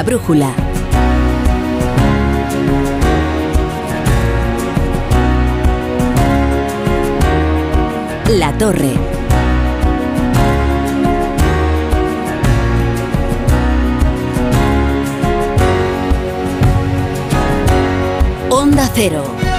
La brújula. La torre. Onda Cero.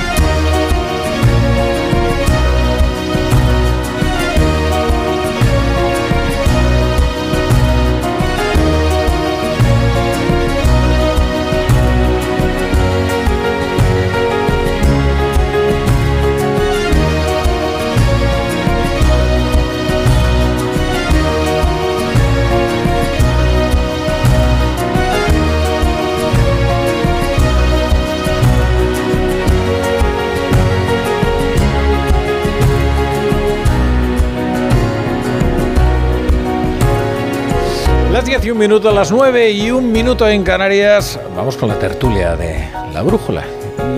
10 y un minuto, a las 9 y un minuto en Canarias. Vamos con la tertulia de la brújula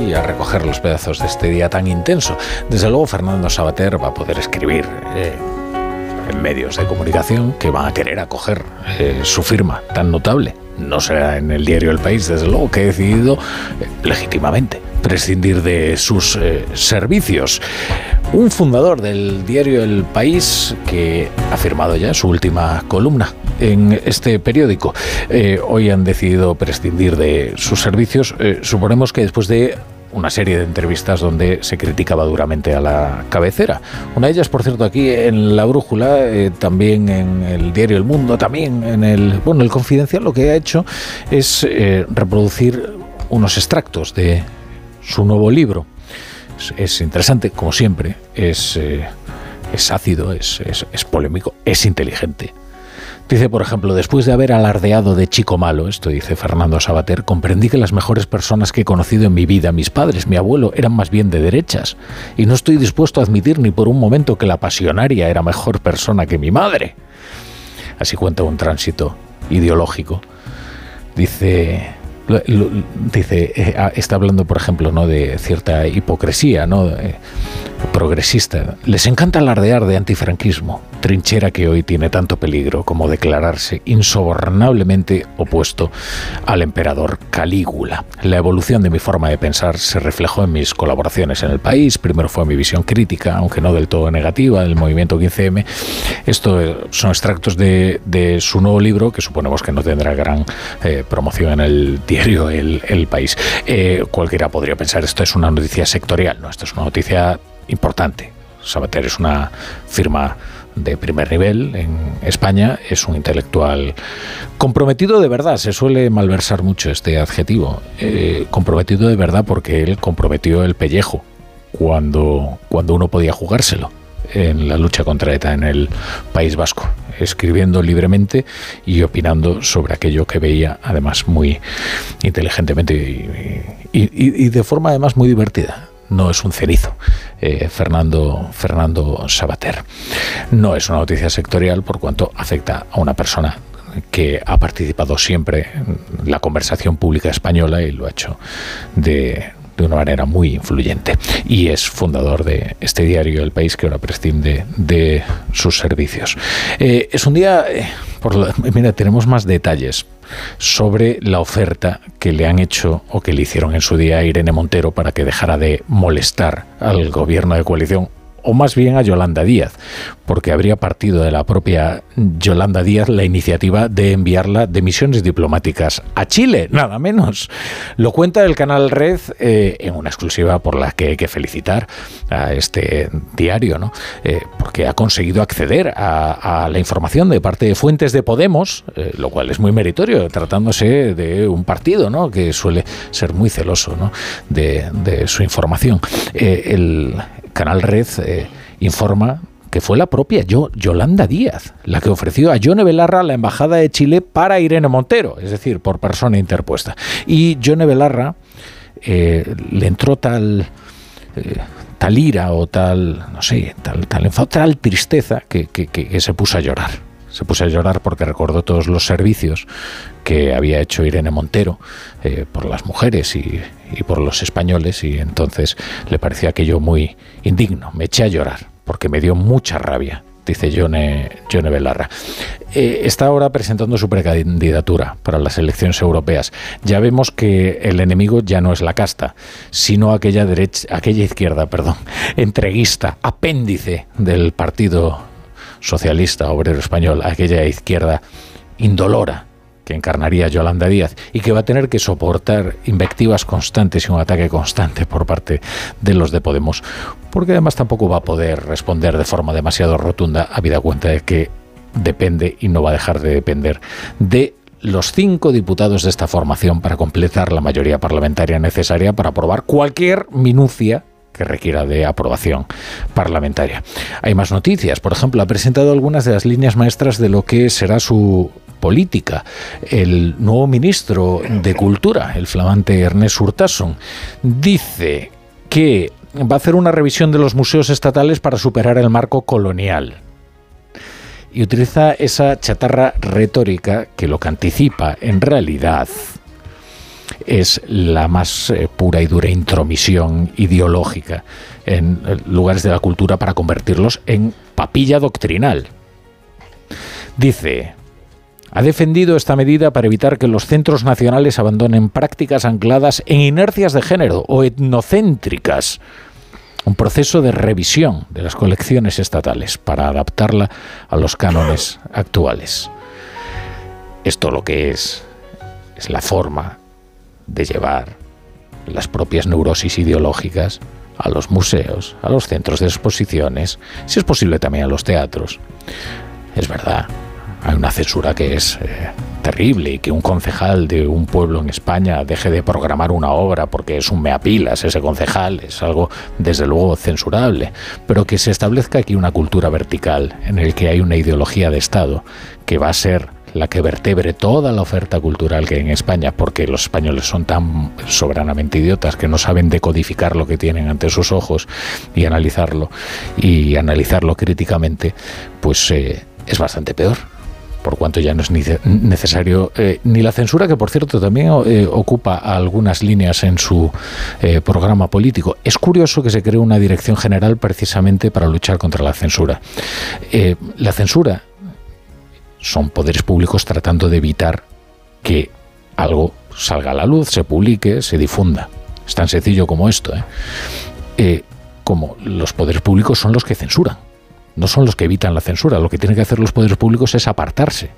y a recoger los pedazos de este día tan intenso. Desde luego, Fernando Sabater va a poder escribir eh, en medios de comunicación que van a querer acoger eh, su firma tan notable. No será en el diario El País, desde luego, que he decidido eh, legítimamente prescindir de sus eh, servicios. Un fundador del diario El País que ha firmado ya su última columna en este periódico. Eh, hoy han decidido prescindir de sus servicios. Eh, suponemos que después de una serie de entrevistas donde se criticaba duramente a la cabecera. Una de ellas, por cierto, aquí en La Brújula, eh, también en el diario El Mundo, también en el, bueno, el Confidencial, lo que ha hecho es eh, reproducir unos extractos de su nuevo libro. Es, es interesante, como siempre, es, es ácido, es, es polémico, es inteligente. Dice, por ejemplo, después de haber alardeado de chico malo, esto dice Fernando Sabater, comprendí que las mejores personas que he conocido en mi vida, mis padres, mi abuelo, eran más bien de derechas. Y no estoy dispuesto a admitir ni por un momento que la pasionaria era mejor persona que mi madre. Así cuenta un tránsito ideológico. Dice, dice, eh, ah, está hablando, por ejemplo, ¿no? de cierta hipocresía, ¿no? Eh, progresista. Les encanta alardear de antifranquismo, trinchera que hoy tiene tanto peligro como declararse insobornablemente opuesto al emperador Calígula. La evolución de mi forma de pensar se reflejó en mis colaboraciones en el país. Primero fue mi visión crítica, aunque no del todo negativa, del movimiento 15M. Esto eh, son extractos de, su nuevo libro, que suponemos que no tendrá gran eh, promoción en el diario El, El País. Eh, cualquiera podría pensar, esto es una noticia sectorial, no, esto es una noticia importante. Sabater es una firma de primer nivel en España, es un intelectual comprometido de verdad, se suele malversar mucho este adjetivo, eh, comprometido de verdad porque él comprometió el pellejo cuando, cuando uno podía jugárselo en la lucha contra ETA en el País Vasco, escribiendo libremente y opinando sobre aquello que veía, además muy inteligentemente y, y- de forma además muy divertida. No es un cenizo, eh, Fernando, Fernando Sabater. No es una noticia sectorial por cuanto afecta a una persona que ha participado siempre en la conversación pública española y lo ha hecho de, de una manera muy influyente. Y es fundador de este diario El País que ahora prescinde de sus servicios. Eh, es un día, eh, por la- mira, tenemos más detalles sobre la oferta que le han hecho o que le hicieron en su día a Irene Montero para que dejara de molestar al gobierno de coalición o más bien a Yolanda Díaz, porque habría partido de la propia Yolanda Díaz la iniciativa de enviarla de misiones diplomáticas a Chile, nada menos. Lo cuenta el canal Red eh, en una exclusiva por la que hay que felicitar a este diario, ¿no? Eh, porque ha conseguido acceder a, la información de parte de fuentes de Podemos, eh, lo cual es muy meritorio, tratándose de un partido ¿no? que suele ser muy celoso ¿no? de, de su información. El canal Red eh, informa que fue la propia Yo- Yolanda Díaz la que ofreció a Yone Belarra la embajada de Chile para Irene Montero, es decir, por persona interpuesta. Y Yone Belarra eh, le entró tal, eh, tal ira o tal, no sé, tal, tal enfado, tal tristeza que, se puso a llorar. Se puso a llorar porque recordó todos los servicios que había hecho Irene Montero eh, por las mujeres y, y por los españoles y entonces le parecía aquello muy indigno. Me eché a llorar porque me dio mucha rabia dice Yone, Yone Belarra. Eh, está ahora presentando su precandidatura para las elecciones europeas. Ya vemos que el enemigo ya no es la casta, sino aquella derecha, aquella izquierda, perdón, entreguista, apéndice del Partido Socialista Obrero Español, aquella izquierda indolora que encarnaría Yolanda Díaz y que va a tener que soportar invectivas constantes y un ataque constante por parte de los de Podemos, porque además tampoco va a poder responder de forma demasiado rotunda, habida cuenta de que depende y no va a dejar de depender de los cinco diputados de esta formación para completar la mayoría parlamentaria necesaria para aprobar cualquier minucia que requiera de aprobación parlamentaria. Hay más noticias. Por ejemplo, ha presentado algunas de las líneas maestras de lo que será su política. El nuevo ministro de Cultura, el flamante Ernest Urtasun, dice que va a hacer una revisión de los museos estatales para superar el marco colonial. Y utiliza esa chatarra retórica que lo que anticipa en realidad es la más eh, pura y dura intromisión ideológica en eh, lugares de la cultura para convertirlos en papilla doctrinal. Dice, ha defendido esta medida para evitar que los centros nacionales abandonen prácticas ancladas en inercias de género o etnocéntricas. Un proceso de revisión de las colecciones estatales para adaptarla a los cánones actuales. Esto lo que es es la forma de llevar las propias neurosis ideológicas a los museos, a los centros de exposiciones, si es posible también a los teatros. Es verdad, hay una censura que es eh, terrible y que un concejal de un pueblo en España deje de programar una obra porque es un meapilas ese concejal, es algo desde luego censurable, pero que se establezca aquí una cultura vertical en el que hay una ideología de Estado que va a ser la que vertebre toda la oferta cultural que hay en España, porque los españoles son tan soberanamente idiotas que no saben decodificar lo que tienen ante sus ojos y analizarlo, y analizarlo críticamente, pues eh, es bastante peor por cuanto ya no es necesario eh, ni la censura, que por cierto también eh, ocupa algunas líneas en su programa político. Es curioso que se cree una dirección general precisamente para luchar contra la censura. la censura son poderes públicos tratando de evitar que algo salga a la luz, se publique, se difunda. Es tan sencillo como esto. ¿eh? como los poderes públicos son los que censuran, no son los que evitan la censura. Lo que tienen que hacer los poderes públicos es apartarse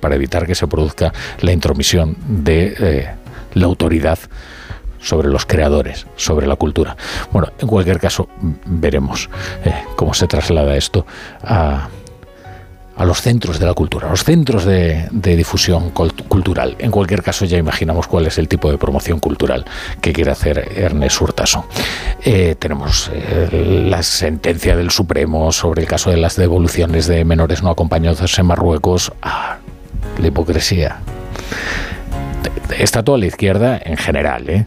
para evitar que se produzca la intromisión de eh, la autoridad sobre los creadores, sobre la cultura. Bueno, en cualquier caso, veremos eh, cómo se traslada esto a a los centros de la cultura, a los centros de, difusión cultural. En cualquier caso, ya imaginamos cuál es el tipo de promoción cultural que quiere hacer Ernest Hurtason. Eh, tenemos eh, la sentencia del Supremo sobre el caso de las devoluciones de menores no acompañados en Marruecos. Ah, la hipocresía. Está toda la izquierda en general, ¿eh?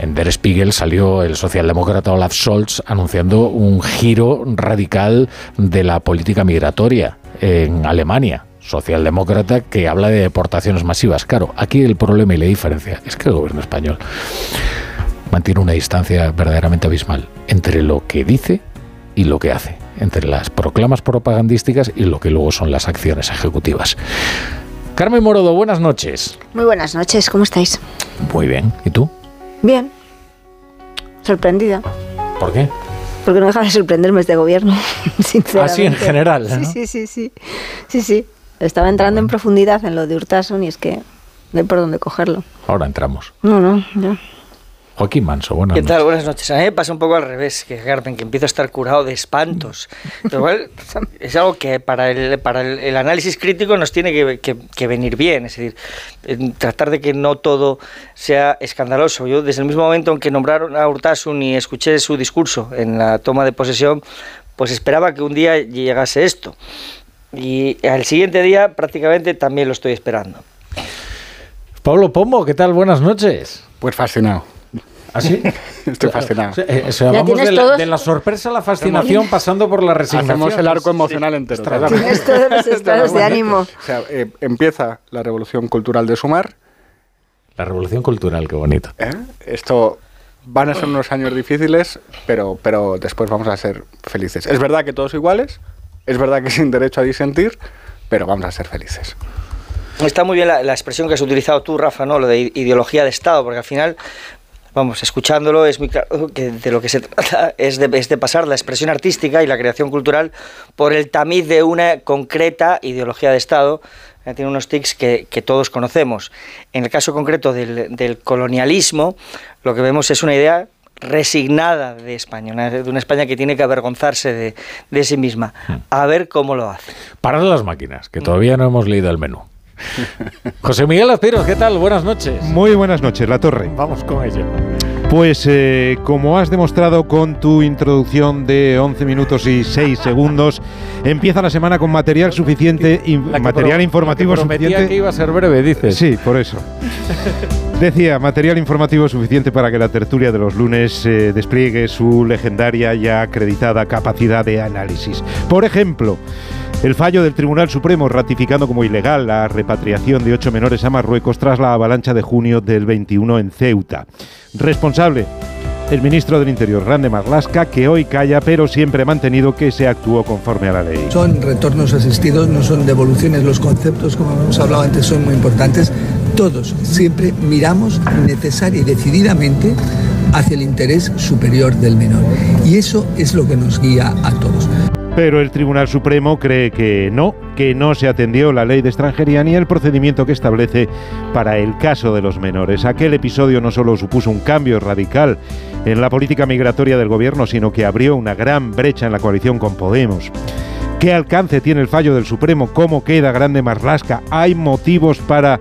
En Der Spiegel salió el socialdemócrata Olaf Scholz anunciando un giro radical de la política migratoria en Alemania, socialdemócrata, que habla de deportaciones masivas. Claro, aquí el problema y la diferencia es que el gobierno español mantiene una distancia verdaderamente abismal entre lo que dice y lo que hace, entre las proclamas propagandísticas y lo que luego son las acciones ejecutivas. Carmen Morodo, buenas noches. Muy buenas noches, ¿cómo estáis? Muy bien, ¿y tú? Bien. Sorprendida. ¿Por qué? Porque no deja de sorprenderme este gobierno, sinceramente. Así en general. Sí, sí, sí, sí. Sí, sí. Estaba entrando en profundidad en lo de Urtasun y es que no hay por dónde cogerlo. Ahora entramos. No, no, ya. Joaquín Manso, buenas ¿Qué tal? Buenas noches. A mí me pasa un poco al revés, que Carmen, que empiezo a estar curado de espantos. Pero igual es algo que para el, para el, análisis crítico nos tiene que, venir bien. Es decir, tratar de que no todo sea escandaloso. Yo, desde el mismo momento en que nombraron a Urtasun y escuché su discurso en la toma de posesión, pues esperaba que un día llegase esto. Y al siguiente día prácticamente también lo estoy esperando. Pablo Pombo, ¿qué tal? Buenas noches. Pues fascinado. ¿Así? Estoy fascinado. Eh, vamos de la, sorpresa a la fascinación pasando por la resignación. Hacemos el arco emocional entero. Tienes todos los estados de ánimo. O sea, eh, empieza la revolución cultural de Sumar. La revolución cultural, qué bonito. ¿Eh? Esto van a ser unos años difíciles, pero, pero después vamos a ser felices. Es verdad que todos iguales, Es verdad que sin derecho a disentir, pero vamos a ser felices. Está muy bien la, la expresión que has utilizado tú, Rafa, ¿no? Lo de ideología de Estado, porque al final vamos, escuchándolo es muy claro que de lo que se trata es de, es de, pasar la expresión artística y la creación cultural por el tamiz de una concreta ideología de Estado. Tiene unos tics que, que todos conocemos. En el caso concreto del, del, colonialismo, lo que vemos es una idea resignada de España, una, de una España que tiene que avergonzarse de, de sí misma. A ver cómo lo hace. Parar las máquinas, que todavía no hemos leído el menú. José Miguel Aspiros, ¿qué tal? Buenas noches. Muy buenas noches, La Torre. Vamos con ello. Pues eh, como has demostrado con tu introducción de 11 minutos y 6 segundos, empieza la semana con material suficiente, material pro, informativo que suficiente. que iba a ser breve, dices. Sí, por eso. Decía, material informativo suficiente para que la tertulia de los lunes eh, despliegue su legendaria y acreditada capacidad de análisis. Por ejemplo, el fallo del Tribunal Supremo ratificando como ilegal la repatriación de ocho menores a Marruecos tras la avalancha de junio del 21 en Ceuta. Responsable, el ministro del Interior, Rande Marlasca, que hoy calla, pero siempre ha mantenido que se actuó conforme a la ley. Son retornos asistidos, no son devoluciones. Los conceptos, como hemos hablado antes, son muy importantes. Todos siempre miramos necesaria y decididamente hacia el interés superior del menor. Y eso es lo que nos guía a todos. Pero el Tribunal Supremo cree que no, que no se atendió la ley de extranjería ni el procedimiento que establece para el caso de los menores. Aquel episodio no solo supuso un cambio radical en la política migratoria del gobierno, sino que abrió una gran brecha en la coalición con Podemos. ¿Qué alcance tiene el fallo del Supremo? ¿Cómo queda grande Marlasca? ¿Hay motivos para,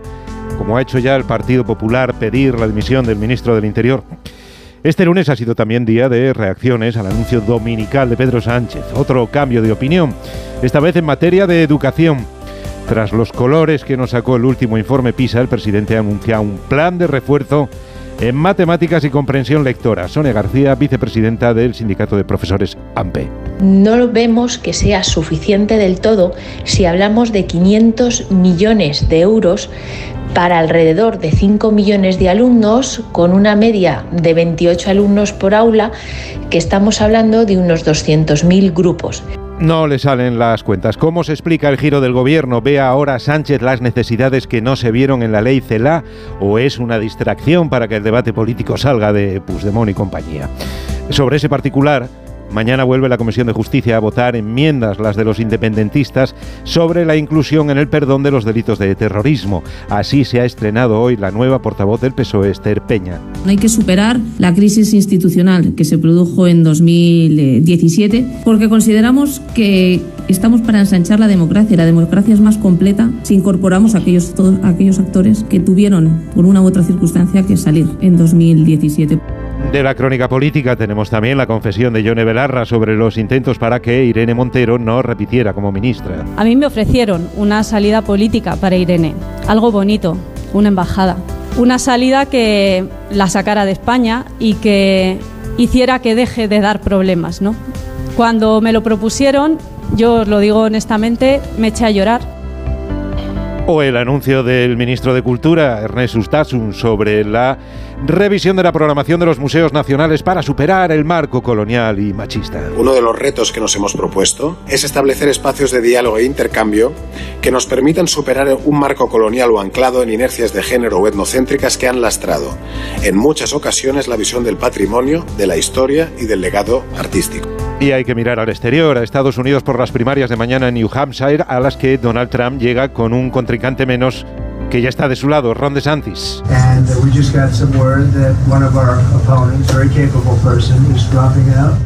como ha hecho ya el Partido Popular, pedir la dimisión del ministro del Interior? Este lunes ha sido también día de reacciones al anuncio dominical de Pedro Sánchez. Otro cambio de opinión, esta vez en materia de educación. Tras los colores que nos sacó el último informe PISA, el presidente anuncia un plan de refuerzo en matemáticas y comprensión lectora. Sonia García, vicepresidenta del Sindicato de Profesores AMPE. No vemos que sea suficiente del todo si hablamos de 500 millones de euros para alrededor de 5 millones de alumnos, con una media de 28 alumnos por aula, que estamos hablando de unos 200.000 grupos. No le salen las cuentas. ¿Cómo se explica el giro del gobierno? ¿Ve ahora Sánchez las necesidades que no se vieron en la ley CELA? ¿O es una distracción para que el debate político salga de Puigdemont y compañía? Sobre ese particular, Mañana vuelve la Comisión de Justicia a votar enmiendas, las de los independentistas, sobre la inclusión en el perdón de los delitos de terrorismo. Así se ha estrenado hoy la nueva portavoz del PSOE, Esther Peña. Hay que superar la crisis institucional que se produjo en 2017 porque consideramos que estamos para ensanchar la democracia. La democracia es más completa si incorporamos a aquellos, todos, aquellos actores que tuvieron, por una u otra circunstancia, que salir en 2017. De la crónica política tenemos también la confesión de Yone Belarra sobre los intentos para que Irene Montero no repitiera como ministra. A mí me ofrecieron una salida política para Irene, algo bonito, una embajada, una salida que la sacara de España y que hiciera que deje de dar problemas, ¿no? Cuando me lo propusieron, yo os lo digo honestamente, me eché a llorar. O el anuncio del ministro de Cultura, Ernest Ustasun, sobre la revisión de la programación de los museos nacionales para superar el marco colonial y machista. Uno de los retos que nos hemos propuesto es establecer espacios de diálogo e intercambio que nos permitan superar un marco colonial o anclado en inercias de género o etnocéntricas que han lastrado en muchas ocasiones la visión del patrimonio, de la historia y del legado artístico. Y hay que mirar al exterior, a Estados Unidos por las primarias de mañana en New Hampshire, a las que Donald Trump llega con un contrincante menos que ya está de su lado, Ron DeSantis. And we just got some word that one of our opponents, very capable person, is dropping out.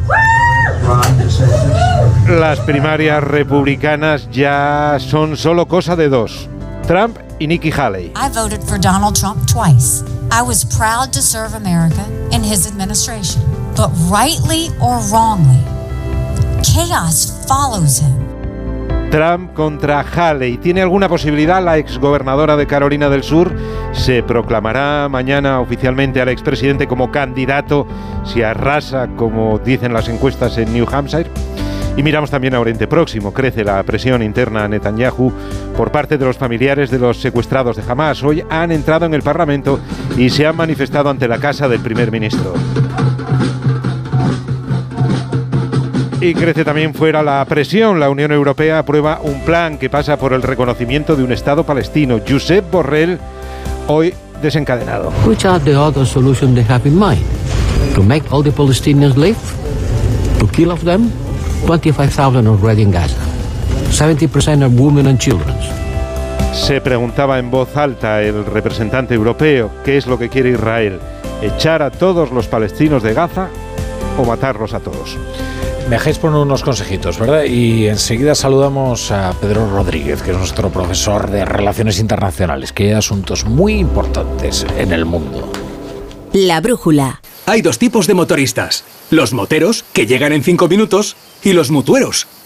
Ron DeSantis. Las primarias republicanas ya son solo cosa de dos. Trump y Nikki Haley. I voted for Donald Trump twice. I was proud to serve America in his administration. But rightly or wrongly, chaos follows him. Trump contra Haley. ¿Tiene alguna posibilidad la exgobernadora de Carolina del Sur? Se proclamará mañana oficialmente al expresidente como candidato si arrasa, como dicen las encuestas en New Hampshire. Y miramos también a Oriente Próximo. Crece la presión interna a Netanyahu por parte de los familiares de los secuestrados de Hamas. Hoy han entrado en el Parlamento y se han manifestado ante la casa del primer ministro. Y crece también fuera la presión. La Unión Europea aprueba un plan que pasa por el reconocimiento de un Estado palestino. Josep Borrell, hoy desencadenado. Which are the other solutions they have in mind? To make all the Palestinians live? To kill of them? 25,000 already in Gaza. 70% of women and children. Se preguntaba en voz alta el representante europeo qué es lo que quiere Israel, echar a todos los palestinos de Gaza o matarlos a todos. Me dejáis poner unos consejitos, ¿verdad? Y enseguida saludamos a Pedro Rodríguez, que es nuestro profesor de Relaciones Internacionales, que hay asuntos muy importantes en el mundo. La brújula. Hay dos tipos de motoristas. Los moteros, que llegan en cinco minutos, y los mutueros,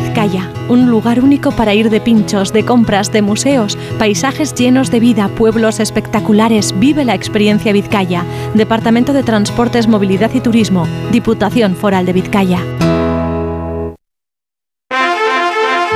Vizcaya, un lugar único para ir de pinchos, de compras, de museos, paisajes llenos de vida, pueblos espectaculares. Vive la experiencia Vizcaya. Departamento de Transportes, Movilidad y Turismo, Diputación Foral de Vizcaya.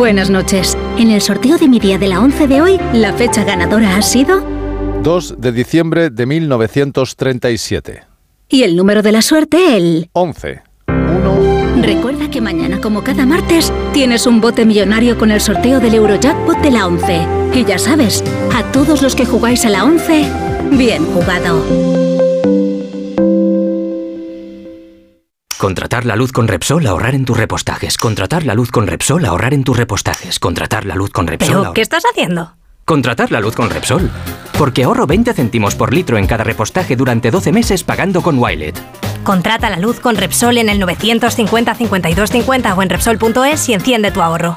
Buenas noches. En el sorteo de mi día de la 11 de hoy, la fecha ganadora ha sido 2 de diciembre de 1937. y el número de la suerte el 11. Recuerda que mañana, como cada martes, tienes un bote millonario con el sorteo del Eurojackpot de la 11. Y ya sabes, a todos los que jugáis a la 11, bien jugado. Contratar la luz con Repsol, ahorrar en tus repostajes. Contratar la luz con Repsol, ahorrar en tus repostajes. Contratar la luz con Repsol. ¿Pero ahor- qué estás haciendo? Contratar la luz con Repsol. Porque ahorro 20 céntimos por litro en cada repostaje durante 12 meses pagando con Wilet. Contrata la luz con Repsol en el 950 52 50 o en Repsol.es y enciende tu ahorro.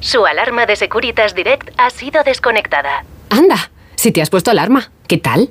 Su alarma de Securitas Direct ha sido desconectada. Anda, si te has puesto alarma, ¿qué tal?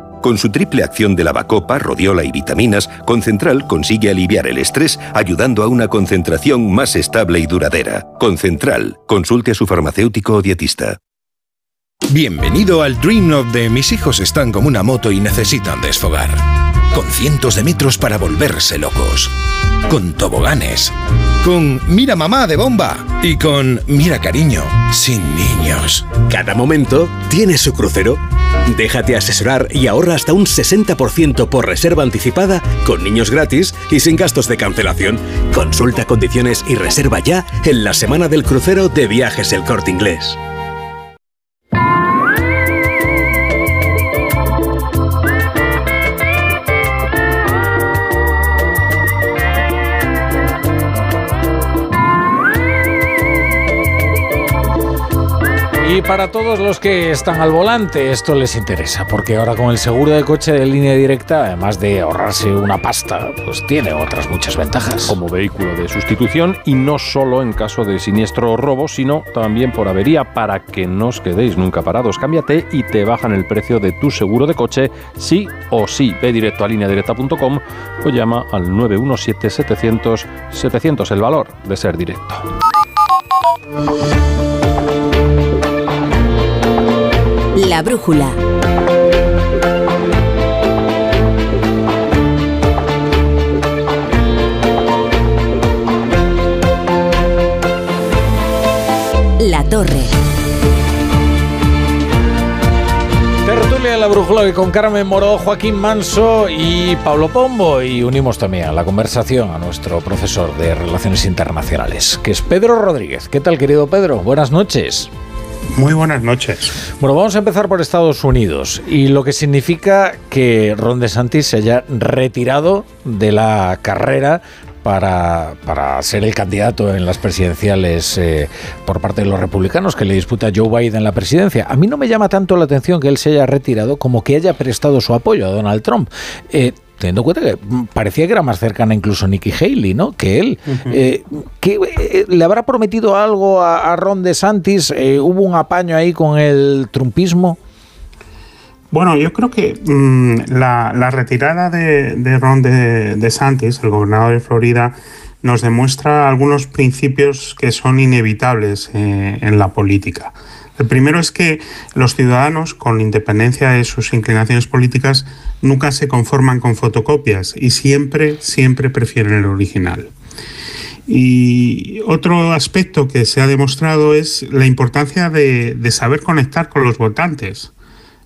Con su triple acción de lavacopa, rodiola y vitaminas, Concentral consigue aliviar el estrés ayudando a una concentración más estable y duradera. Concentral. Consulte a su farmacéutico o dietista. Bienvenido al Dream of de mis hijos están como una moto y necesitan desfogar. Con cientos de metros para volverse locos. Con toboganes. Con Mira mamá de bomba. Y con Mira cariño, sin niños. Cada momento tiene su crucero. Déjate asesorar y ahorra hasta un 60% por reserva anticipada, con niños gratis y sin gastos de cancelación. Consulta condiciones y reserva ya en la semana del crucero de viajes El Corte Inglés. Para todos los que están al volante, esto les interesa, porque ahora con el seguro de coche de línea directa, además de ahorrarse una pasta, pues tiene otras muchas ventajas. Como vehículo de sustitución y no solo en caso de siniestro o robo, sino también por avería para que no os quedéis nunca parados. Cámbiate y te bajan el precio de tu seguro de coche, sí o sí. Ve directo a lineadirecta.com o llama al 917-700-700, el valor de ser directo. La brújula. La torre. Tertulia de la brújula hoy con Carmen Moro, Joaquín Manso y Pablo Pombo. Y unimos también a la conversación a nuestro profesor de Relaciones Internacionales, que es Pedro Rodríguez. ¿Qué tal, querido Pedro? Buenas noches. Muy buenas noches. Bueno, vamos a empezar por Estados Unidos y lo que significa que Ron DeSantis se haya retirado de la carrera para, para, ser el candidato en las presidenciales eh, por parte de los republicanos que le disputa Joe Biden la presidencia. A mí no me llama tanto la atención que él se haya retirado como que haya prestado su apoyo a Donald Trump. Eh, teniendo en cuenta que parecía que era más cercana incluso Nikki Haley, ¿no? Que él. Eh, que, ¿Le habrá prometido algo a, Ron DeSantis? ¿Hubo un apaño ahí con el trumpismo? Bueno, yo creo que mm, la, retirada de, Ron de, DeSantis, el gobernador de Florida, nos demuestra algunos principios que son inevitables eh, en la política. El primero es que los ciudadanos, con independencia de sus inclinaciones políticas, nunca se conforman con fotocopias y siempre, siempre prefieren el original. Y otro aspecto que se ha demostrado es la importancia de saber conectar con los votantes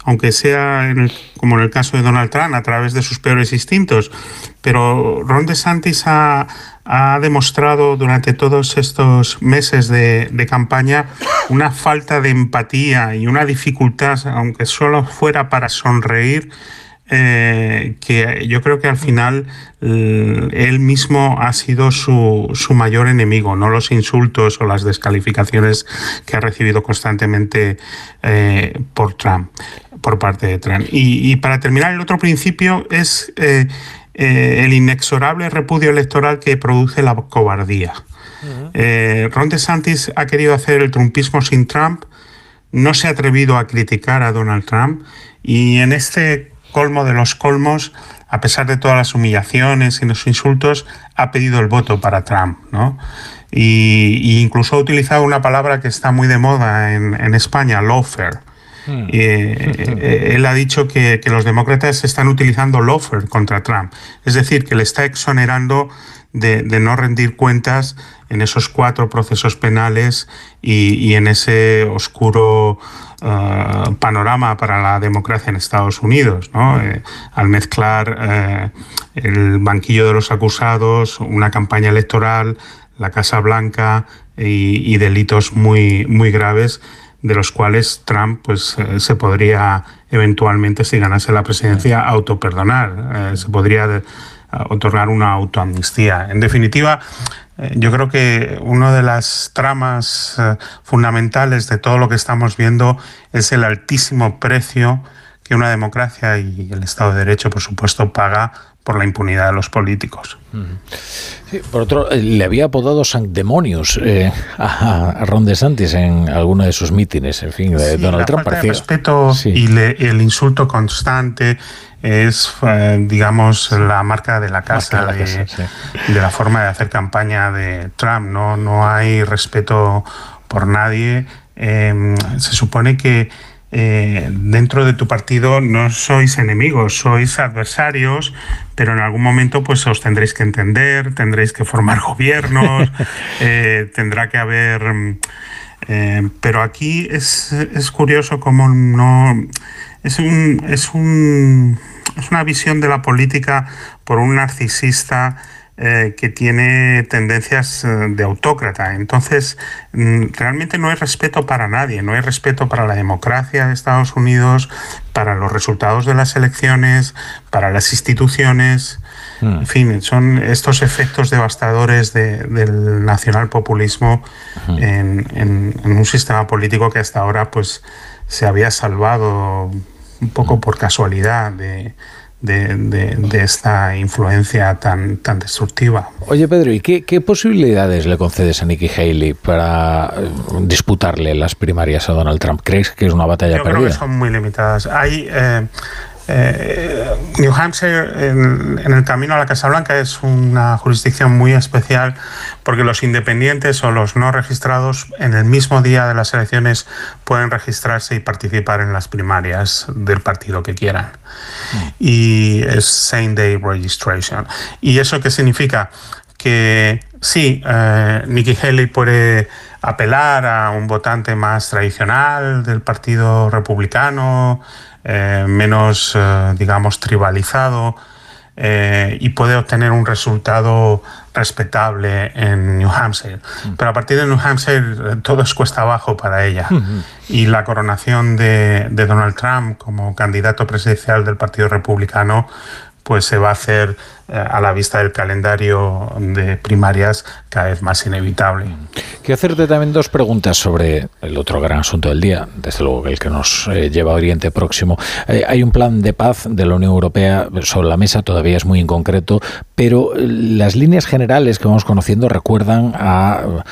aunque sea como en el caso de Donald Trump, a través de sus peores instintos. Pero Ron DeSantis ha, demostrado durante todos estos meses de, campaña una falta de empatía y una dificultad, aunque solo fuera para sonreír, eh, que yo creo que al final eh, él mismo ha sido su, su, mayor enemigo, no los insultos o las descalificaciones que ha recibido constantemente eh, por Trump por parte de Trump. Y, para terminar, el otro principio es eh, el inexorable repudio electoral que produce la cobardía. Ron DeSantis ha querido hacer el trumpismo sin Trump, no se ha atrevido a criticar a Donald Trump y en este colmo de los colmos, a pesar de todas las humillaciones y los insultos, ha pedido el voto para Trump, ¿no? Y, incluso ha utilizado una palabra que está muy de moda en, en España, lawfare, Hmm. Eh, él ha dicho que, los demócratas están utilizando lawfare contra Trump, es decir, que le está exonerando de, no rendir cuentas en esos cuatro procesos penales y, en ese oscuro uh, panorama para la democracia en Estados Unidos, eh, al mezclar eh, el banquillo de los acusados, una campaña electoral, la Casa Blanca y, y delitos muy, muy graves de los cuales Trump pues, eh, se podría eventualmente, si ganase la presidencia, autoperdonar. Se podría otorgar una autoamnistía. En definitiva, yo creo que una de las tramas fundamentales de todo lo que estamos viendo es el altísimo precio que una democracia y el Estado de Derecho, por supuesto, paga por la impunidad de los políticos. por otro, eh, le había apodado Sancdemonius eh, a, Ron DeSantis en alguno de sus mítines, en fin, de Donald Trump. Falta respeto y el insulto constante es, eh, digamos, la marca de la casa, de, la forma de hacer campaña de Trump. No, no hay respeto por nadie. Em, se supone que eh, dentro de tu partido no sois enemigos, sois adversarios, pero en algún momento pues os tendréis que entender, tendréis que formar gobiernos, eh, tendrá que haber... Mm, eh, pero aquí es, es curioso como no... Es, un, es, un, es una visión de la política por un narcisista eh, que tiene tendencias eh, de autócrata. Entonces, mm, realmente no hay respeto para nadie, no hay respeto para la democracia de Estados Unidos, para los resultados de las elecciones, para las instituciones. Hmm. En fin, son estos efectos devastadores del nacionalpopulismo hmm. en, en, un sistema político que hasta ahora pues se había salvado un poco por casualidad de, de, esta influencia tan, tan destructiva. Oye, Pedro, ¿y qué, posibilidades le concedes a Nikki Haley para eh, disputarle las primarias a Donald Trump? ¿Crees que es una batalla Yo perdida? Creo que son muy limitadas. Hay. Eh, eh, New Hampshire, en, el camino a la Casa Blanca, es una jurisdicción muy especial porque los independientes o los no registrados en el mismo día de las elecciones pueden registrarse y participar en las primarias del partido que quieran. Mm. Y es same day registration. ¿Y eso qué significa? Que sí, eh, Nikki Haley puede apelar a un votante más tradicional del Partido Republicano, eh, menos, eh, digamos, tribalizado eh, y puede obtener un resultado respetable en New Hampshire. Pero a partir de New Hampshire eh, todo es cuesta abajo para ella. Y la coronación de, de Donald Trump como candidato presidencial del Partido Republicano pues se va a hacer a la vista del calendario de primarias cada vez más inevitable. Quiero hacerte también dos preguntas sobre el otro gran asunto del día, desde luego el que nos eh, lleva a Oriente Próximo. Eh, hay un plan de paz de la Unión Europea sobre la mesa, todavía es muy inconcreto, pero las líneas generales que vamos conociendo recuerdan a,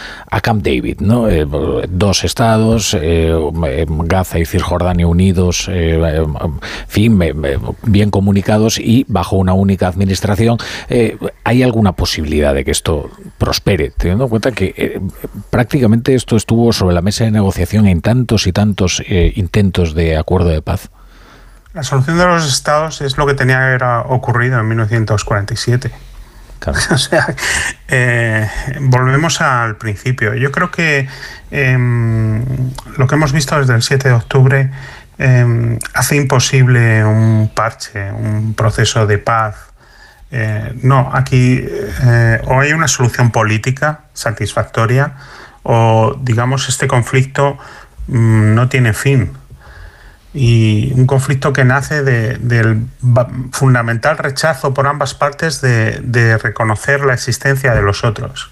Camp David, ¿no? dos estados, Gaza y Cisjordania unidos, fin, bien comunicados y bajo una única administración eh, ¿hay alguna posibilidad de que esto prospere? Teniendo en cuenta que eh, prácticamente esto estuvo sobre la mesa de negociación en tantos y tantos eh, intentos de acuerdo de paz. La solución de los estados es lo que tenía que haber ocurrido en 1947. o sea, volvemos al principio. Yo creo que em, lo que hemos visto desde el 7 de octubre em, hace imposible un parche, un proceso de paz eh, no, aquí eh, o hay una solución política satisfactoria o, digamos, este conflicto mm, no tiene fin. Y un conflicto que nace del fundamental rechazo por ambas partes de, reconocer la existencia de los otros.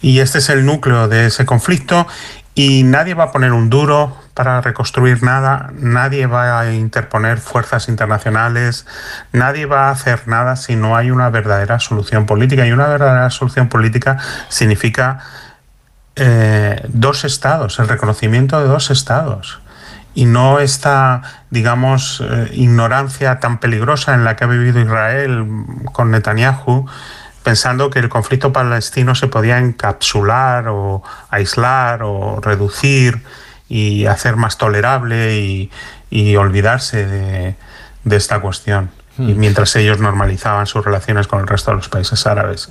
Y este es el núcleo de ese conflicto y nadie va a poner un duro para reconstruir nada, nadie va a interponer fuerzas internacionales, nadie va a hacer nada si no hay una verdadera solución política. Y una verdadera solución política significa eh, dos estados, el reconocimiento de dos estados. Y no esta, digamos, eh, ignorancia tan peligrosa en la que ha vivido Israel con Netanyahu, pensando que el conflicto palestino se podía encapsular o aislar o reducir y hacer más tolerable y, olvidarse de, esta cuestión. Y hmm. mientras ellos normalizaban sus relaciones con el resto de los países árabes.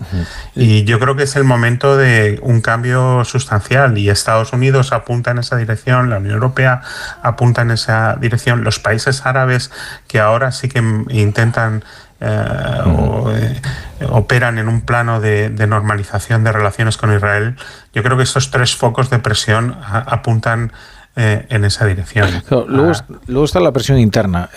Y yo creo que es el momento de un cambio sustancial y Estados Unidos apunta en esa dirección, la Unión Europea apunta en esa dirección, los países árabes que ahora sí que intentan eh, o, eh, operan en un plano de, normalización de relaciones con Israel, yo creo que estos tres focos de presión apuntan eh, en esa dirección. Luego, ah. luego, está la presión interna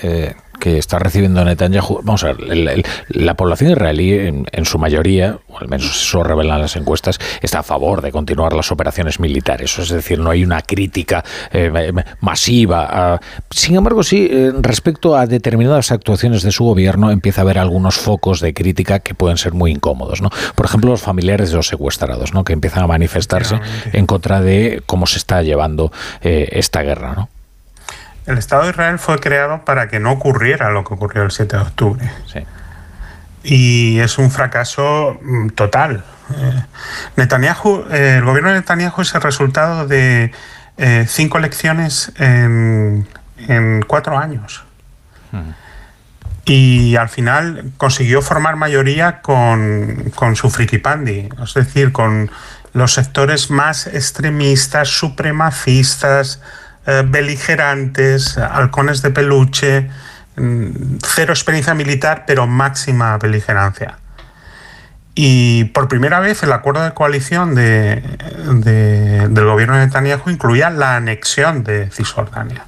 que está recibiendo Netanyahu, vamos a ver, la población israelí en, su mayoría, o al menos eso revelan las encuestas, está a favor de continuar las operaciones militares. Es decir, no hay una crítica eh, masiva. sin embargo, sí, eh, respecto a determinadas actuaciones de su gobierno, empieza a haber algunos focos de crítica que pueden ser muy incómodos. ¿no? Por ejemplo, los familiares de los secuestrados, ¿no? que empiezan a manifestarse en contra de cómo se está llevando eh, esta guerra. ¿no? El Estado de Israel fue creado para que no ocurriera lo que ocurrió el 7 de octubre. Y es un fracaso mm, total. Eh, Netanyahu, eh, el gobierno de Netanyahu es el resultado de eh, cinco elecciones en, cuatro años. Y al final consiguió formar mayoría con, con su frikipandi, es decir, con los sectores más extremistas, supremacistas, eh, beligerantes, halcones de peluche, mm, cero experiencia militar, pero máxima beligerancia. Y por primera vez el acuerdo de coalición de, del gobierno de Netanyahu incluía la anexión de Cisjordania.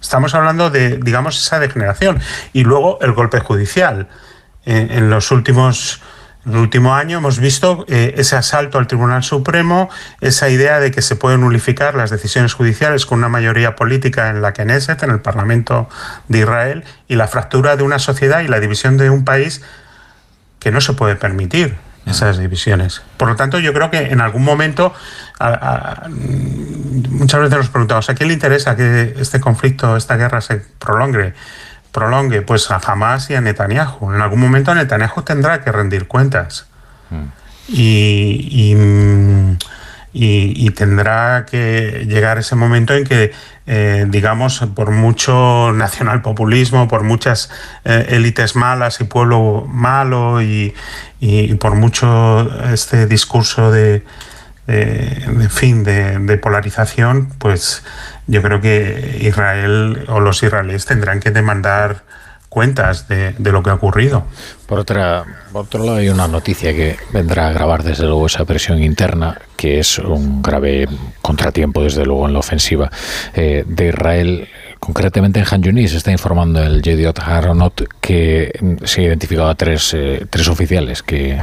Estamos hablando de, digamos, esa degeneración. Y luego el golpe judicial. en los últimos en el último año hemos visto eh, ese asalto al Tribunal Supremo, esa idea de que se pueden nulificar las decisiones judiciales con una mayoría política en la Knesset, en el Parlamento de Israel, y la fractura de una sociedad y la división de un país que no se puede permitir esas divisiones. Por lo tanto, yo creo que en algún momento, muchas veces nos preguntamos, ¿a quién le interesa que este conflicto, esta guerra se prolongue? Prolongue? Pues a Hamas y a Netanyahu. En algún momento Netanyahu tendrá que rendir cuentas. Mm. Y, y, tendrá que llegar ese momento en que, eh, digamos, por mucho nacionalpopulismo, por muchas eh, élites malas y pueblo malo y, por mucho este discurso de, de, fin, de polarización, pues yo creo que Israel o los israelíes tendrán que demandar cuentas de, de lo que ha ocurrido. Por, otra, por otro lado, hay una noticia que vendrá a agravar desde luego esa presión interna, que es un grave contratiempo, desde luego, en la ofensiva eh, de Israel. Concretamente en Han Yunis está informando el Yediot Haronot que se ha identificado a tres, eh, tres oficiales que,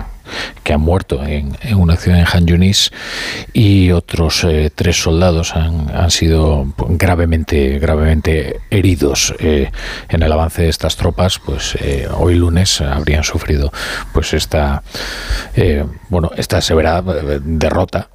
que han muerto en, en, una acción en Han Yunis y otros eh, tres soldados han, sido gravemente gravemente heridos. Eh, en el avance de estas tropas pues eh, hoy lunes habrían sufrido pues esta bueno esta severa derrota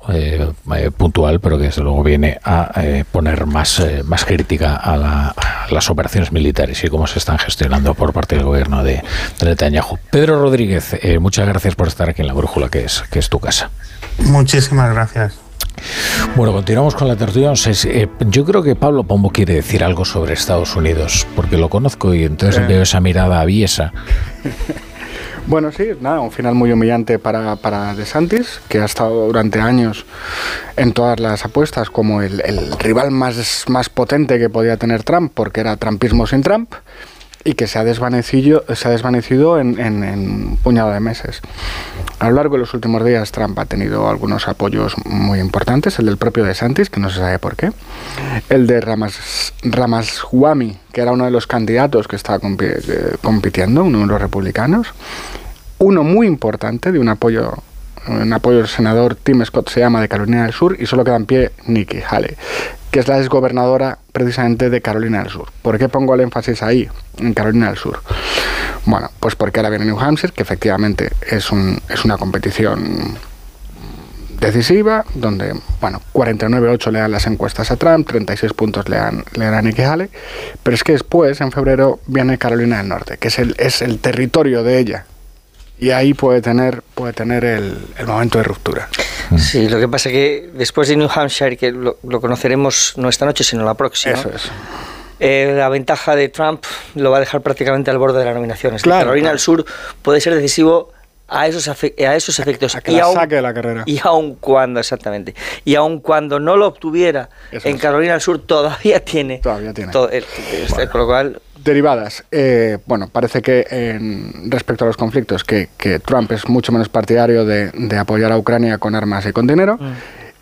puntual pero que desde luego viene a poner más más crítica a, las operaciones militares y cómo se están gestionando por parte del gobierno de, de Netanyahu. Pedro Rodríguez muchas gracias por estar aquí en la brújula que es, que es tu casa. Muchísimas gracias. Bueno, continuamos con la tertulia. Eh, yo creo que Pablo Pombo quiere decir algo sobre Estados Unidos, porque lo conozco y entonces eh. veo esa mirada aviesa. Bueno, sí, nada, un final muy humillante para, para DeSantis, que ha estado durante años en todas las apuestas como el, el rival más, más potente que podía tener Trump, porque era Trumpismo sin Trump y que se ha desvanecido, se ha desvanecido en, un puñado de meses. A lo largo de los últimos días, Trump ha tenido algunos apoyos muy importantes, el del propio DeSantis, que no se sabe por qué, el de Ramas, Ramaswamy, que era uno de los candidatos que estaba compi compitiendo, uno de los republicanos, uno muy importante de un apoyo un apoyo del senador Tim Scott se llama de Carolina del Sur y solo queda en pie Nikki Haley, que es la exgobernadora precisamente de Carolina del Sur. ¿Por qué pongo el énfasis ahí, en Carolina del Sur? Bueno, pues porque ahora viene New Hampshire, que efectivamente es, un, es una competición decisiva, donde, bueno, 49-8 le dan las encuestas a Trump, 36 puntos le dan, le dan a Nikki Haley, pero es que después, en febrero, viene Carolina del Norte, que es el, es el territorio de ella, y ahí puede tener, puede tener el, el, momento de ruptura. Sí, lo que pasa es que después de New Hampshire, que lo, lo conoceremos no esta noche, sino la próxima. Eso es. Eh, la ventaja de Trump lo va a dejar prácticamente al borde de la nominación. Es claro, Carolina claro. del Sur puede ser decisivo a esos, a esos efectos. A que y la aun, saque de la carrera. Y aun cuando, exactamente. Y aun cuando no lo obtuviera Eso en es. Carolina del Sur, todavía tiene. Todavía tiene. Todo, el, bueno. Con lo cual. Derivadas. Eh, bueno, parece que en, respecto a los conflictos, que, que, Trump es mucho menos partidario de, de, apoyar a Ucrania con armas y con dinero. Mm.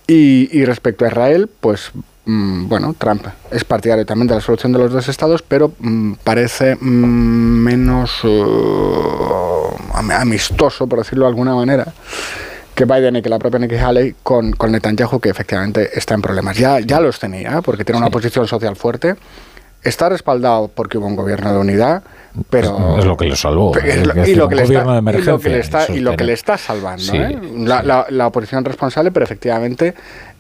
Y, y respecto a Israel, pues Mm, bueno, Trump es partidario también de la solución de los dos estados, pero mm, parece mm, menos uh, amistoso, por decirlo de alguna manera, que Biden y que la propia Nikki Haley con, con Netanyahu, que efectivamente está en problemas. Ya, ya los tenía, porque tiene una sí. posición social fuerte. Está respaldado porque hubo un gobierno de unidad, pero es lo que le salvó. Y, lo que le está, y, lo que le salvando. Sí, ¿eh? la, la, la, oposición responsable, pero efectivamente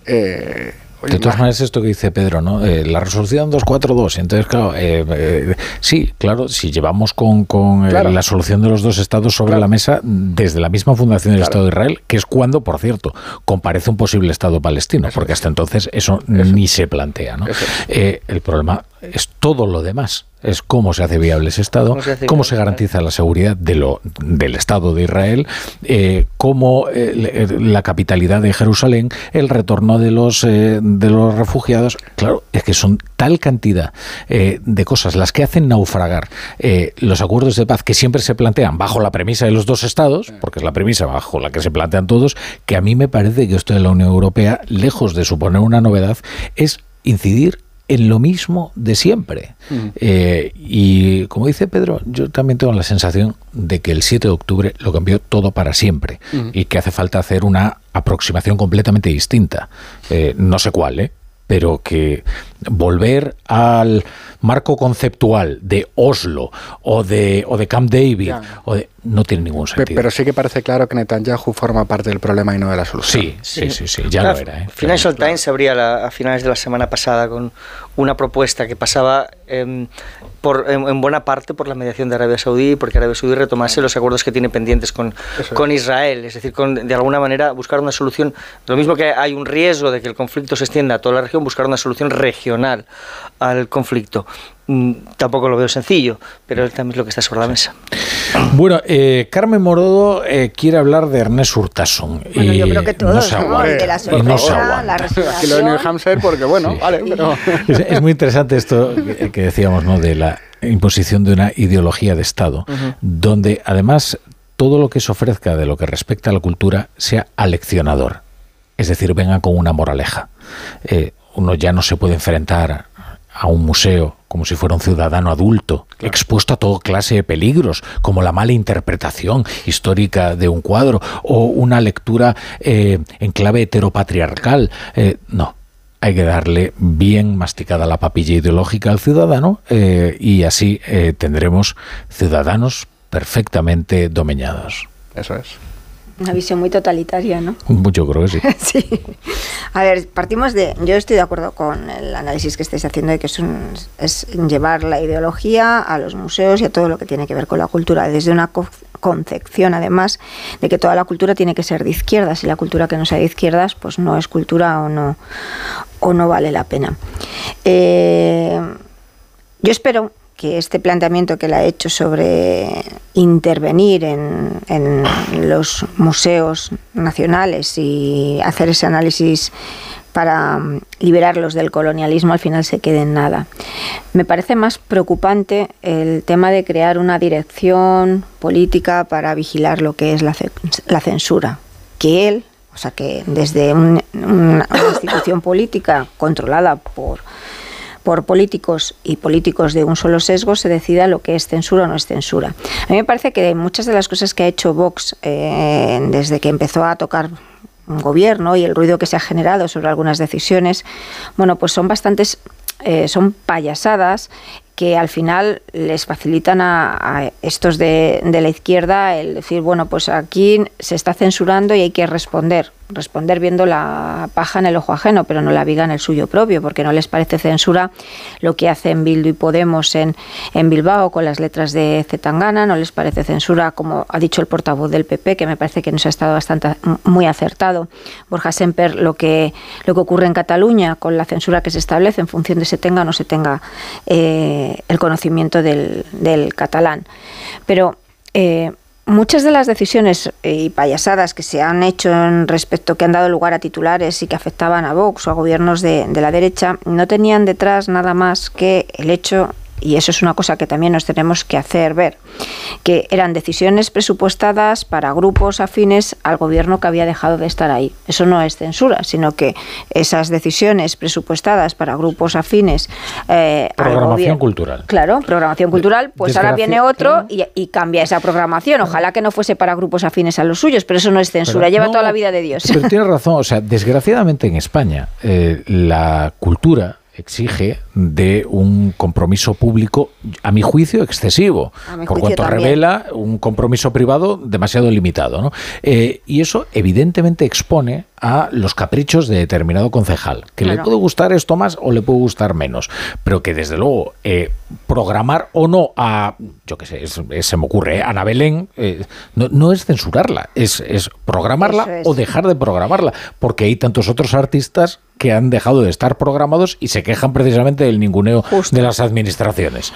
eh, de todas maneras, esto que dice Pedro, ¿no? Eh, la resolución 242. Entonces, claro, eh, eh, sí, claro, si llevamos con, con claro. la solución de los dos estados sobre claro. la mesa desde la misma fundación del claro. Estado de Israel, que es cuando, por cierto, comparece un posible Estado palestino, eso porque hasta entonces eso, eso, ni se plantea, ¿no? el problema es todo lo demás es cómo se hace viable ese Estado, cómo se, viable, cómo se garantiza la seguridad de lo, del Estado de Israel, eh, cómo eh, la capitalidad de Jerusalén, el retorno de los, eh, de los refugiados. Claro, es que son tal cantidad eh, de cosas las que hacen naufragar eh, los acuerdos de paz que siempre se plantean bajo la premisa de los dos Estados, porque es la premisa bajo la que se plantean todos, que a mí me parece que esto de la Unión Europea, lejos de suponer una novedad, es incidir en lo mismo de siempre. Eh, y como dice Pedro, yo también tengo la sensación de que el 7 de octubre lo cambió todo para siempre y que hace falta hacer una aproximación completamente distinta. Eh, no sé cuál, ¿eh? pero que volver al marco conceptual de Oslo o de, o de Camp David o de, no tiene ningún sentido. Pero sí que parece claro que Netanyahu forma parte del problema y no de la solución. Sí, sí, sí, sí, ya claro, lo era. ¿eh? Financial claro. Times abría la, a finales de la semana pasada con una propuesta que pasaba eh, por, en, en, buena parte por la mediación de Arabia Saudí, porque Arabia Saudí retomase los acuerdos que tiene pendientes con, con Israel, es decir, con, de alguna manera buscar una solución, lo mismo que hay un riesgo de que el conflicto se extienda a toda la región, buscar una solución regional al conflicto. mm, tampoco lo veo sencillo, pero también es lo que está sobre la mesa. Bueno, eh, Carmen Morodo eh, quiere hablar de Ernest Urtasun. Bueno, y yo creo que todos, no se ¿no? de la y no se sorpresa, aguanta. la Aquí lo de resignación. New Hampshire porque, bueno, vale, pero... Es, es muy interesante esto que, que decíamos, ¿no? De la imposición de una ideología de Estado, donde además todo lo que se ofrezca de lo que respecta a la cultura sea aleccionador. Es decir, venga con una moraleja. Eh, uno ya no se puede enfrentar a un museo como si fuera un ciudadano adulto, expuesto a toda clase de peligros, como la mala interpretación histórica de un cuadro o una lectura eh, en clave heteropatriarcal. Eh, no, hay que darle bien masticada la papilla ideológica al ciudadano eh, y así tendremos ciudadanos perfectamente domeñados. Eso es. Una visión muy totalitaria, ¿no? Yo creo que sí. sí. A ver, partimos de. Yo estoy de acuerdo con el análisis que estáis haciendo de que es, un- es llevar la ideología a los museos y a todo lo que tiene que ver con la cultura, desde una co- concepción, además, de que toda la cultura tiene que ser de izquierdas y la cultura que no sea de izquierdas, pues no es cultura o no, o no vale la pena. Eh, yo espero que este planteamiento que le ha hecho sobre intervenir en, en los museos nacionales y hacer ese análisis para mm, liberarlos del colonialismo al final se quede en nada. Me parece más preocupante el tema de crear una dirección política para vigilar lo que es la, la censura, que él, o sea que desde un- una, una institución política controlada por por políticos y políticos de un solo sesgo se decida lo que es censura o no es censura. A mí me parece que muchas de las cosas que ha hecho Vox eh, desde que empezó a tocar un gobierno y el ruido que se ha generado sobre algunas decisiones, bueno, pues son bastantes, eh, son payasadas que al final les facilitan a, estos de, de la izquierda el decir, bueno, pues aquí se está censurando y hay que responder. Responder viendo la paja en el ojo ajeno, pero no la viga en el suyo propio, porque no les parece censura lo que hacen Bildu y Podemos en, en Bilbao con las letras de Zetangana, no les parece censura, como ha dicho el portavoz del PP, que me parece que nos ha estado bastante muy acertado, Borja Semper, lo que, lo que ocurre en Cataluña con la censura que se establece en función de se tenga o no se tenga eh, el conocimiento del, del catalán. Pero eh, muchas de las decisiones eh, y payasadas que se han hecho en respecto, que han dado lugar a titulares y que afectaban a Vox o a gobiernos de, de la derecha, no tenían detrás nada más que el hecho y eso es una cosa que también nos tenemos que hacer ver, que eran decisiones presupuestadas para grupos afines al gobierno que había dejado de estar ahí. Eso no es censura, sino que esas decisiones presupuestadas para grupos afines eh, al Programación gobierno- cultural. Claro, programación cultural, pues ahora viene otro y, y cambia esa programación. Ojalá que no fuese para grupos afines a los suyos, pero eso no es censura, Pero lleva no, toda la vida de Dios. Pero tienes razón, o sea, desgraciadamente en España eh, la cultura exige de un compromiso público, a mi juicio, excesivo, mi por juicio cuanto también. revela un compromiso privado demasiado limitado. ¿no? Eh, y eso evidentemente expone a los caprichos de determinado concejal, que le puede gustar esto más o le puede gustar menos, pero que desde luego eh, programar o no a, yo qué sé, es- es- se me ocurre, ¿eh? Ana Belén, eh, no, no es censurarla, es, es programarla es. o dejar de programarla, porque hay tantos otros artistas que han dejado de estar programados y se quejan precisamente del ninguneo de las administraciones.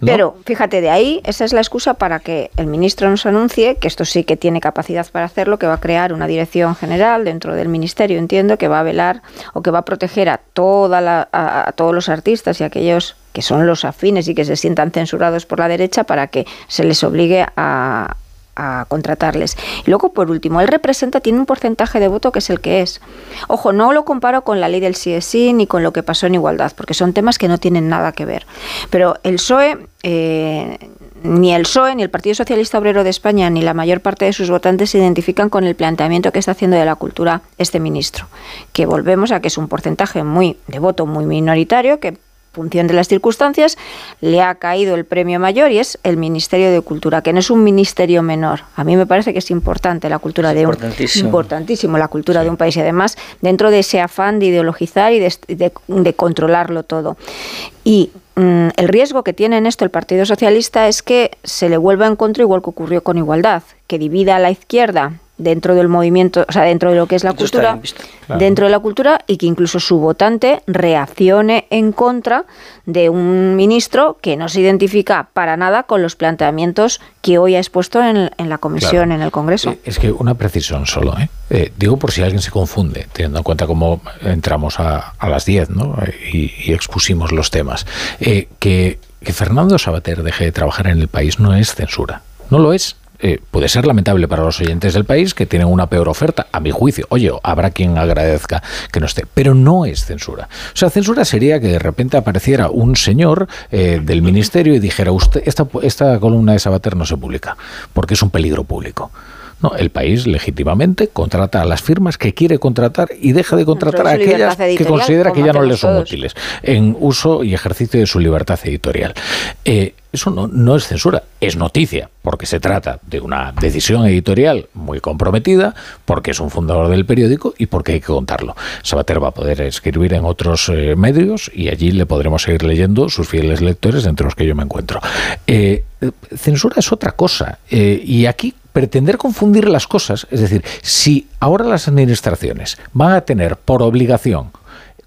¿no? Pero fíjate, de ahí esa es la excusa para que el ministro nos anuncie que esto sí que tiene capacidad para hacerlo, que va a crear una dirección general dentro del ministerio, entiendo, que va a velar o que va a proteger a, toda la- a, a todos los artistas y aquellos que son los afines y que se sientan censurados por la derecha para que se les obligue a a contratarles. Y luego, por último, él representa, tiene un porcentaje de voto que es el que es. Ojo, no lo comparo con la ley del sí ni con lo que pasó en igualdad, porque son temas que no tienen nada que ver. Pero el PSOE, eh, ni el PSOE, ni el Partido Socialista Obrero de España, ni la mayor parte de sus votantes se identifican con el planteamiento que está haciendo de la cultura este ministro. Que volvemos a que es un porcentaje muy de voto muy minoritario, que función de las circunstancias, le ha caído el premio mayor y es el Ministerio de Cultura, que no es un ministerio menor. A mí me parece que es importante la cultura de un importantísimo. importantísimo la cultura de un país y además dentro de ese afán de ideologizar y de, de- de controlarlo todo. Y mm, el riesgo que tiene en esto el Partido Socialista es que se le vuelva en contra igual que ocurrió con Igualdad, que divida a la izquierda dentro del movimiento, o sea, dentro de lo que es la cultura, dentro de la cultura y que incluso su votante reaccione en contra de un ministro que no se identifica para nada con los planteamientos que hoy ha expuesto en, la comisión, en el Congreso. Es que una precisión solo, ¿eh? ¿eh? digo por si alguien se confunde, teniendo en cuenta cómo entramos a, las 10 ¿no? y, y, expusimos los temas, eh, que, que Fernando Sabater deje de trabajar en el país no es censura, no lo es. Eh, puede ser lamentable para los oyentes del país que tienen una peor oferta, a mi juicio. Oye, habrá quien agradezca que no esté, pero no es censura. O sea, censura sería que de repente apareciera un señor eh, del ministerio y dijera, usted, esta, esta columna de Sabater no se publica, porque es un peligro público. No, el país legítimamente contrata a las firmas que quiere contratar y deja de contratar a aquellas que considera que ya no le son útiles en uso y ejercicio de su libertad editorial. Eh, eso no, no, es censura, es noticia, porque se trata de una decisión editorial muy comprometida, porque es un fundador del periódico y porque hay que contarlo. Sabater va a poder escribir en otros eh, medios y allí le podremos seguir leyendo sus fieles lectores, entre los que yo me encuentro. Eh, censura es otra cosa, y aquí pretender confundir las cosas, es decir, si ahora las administraciones van a tener por obligación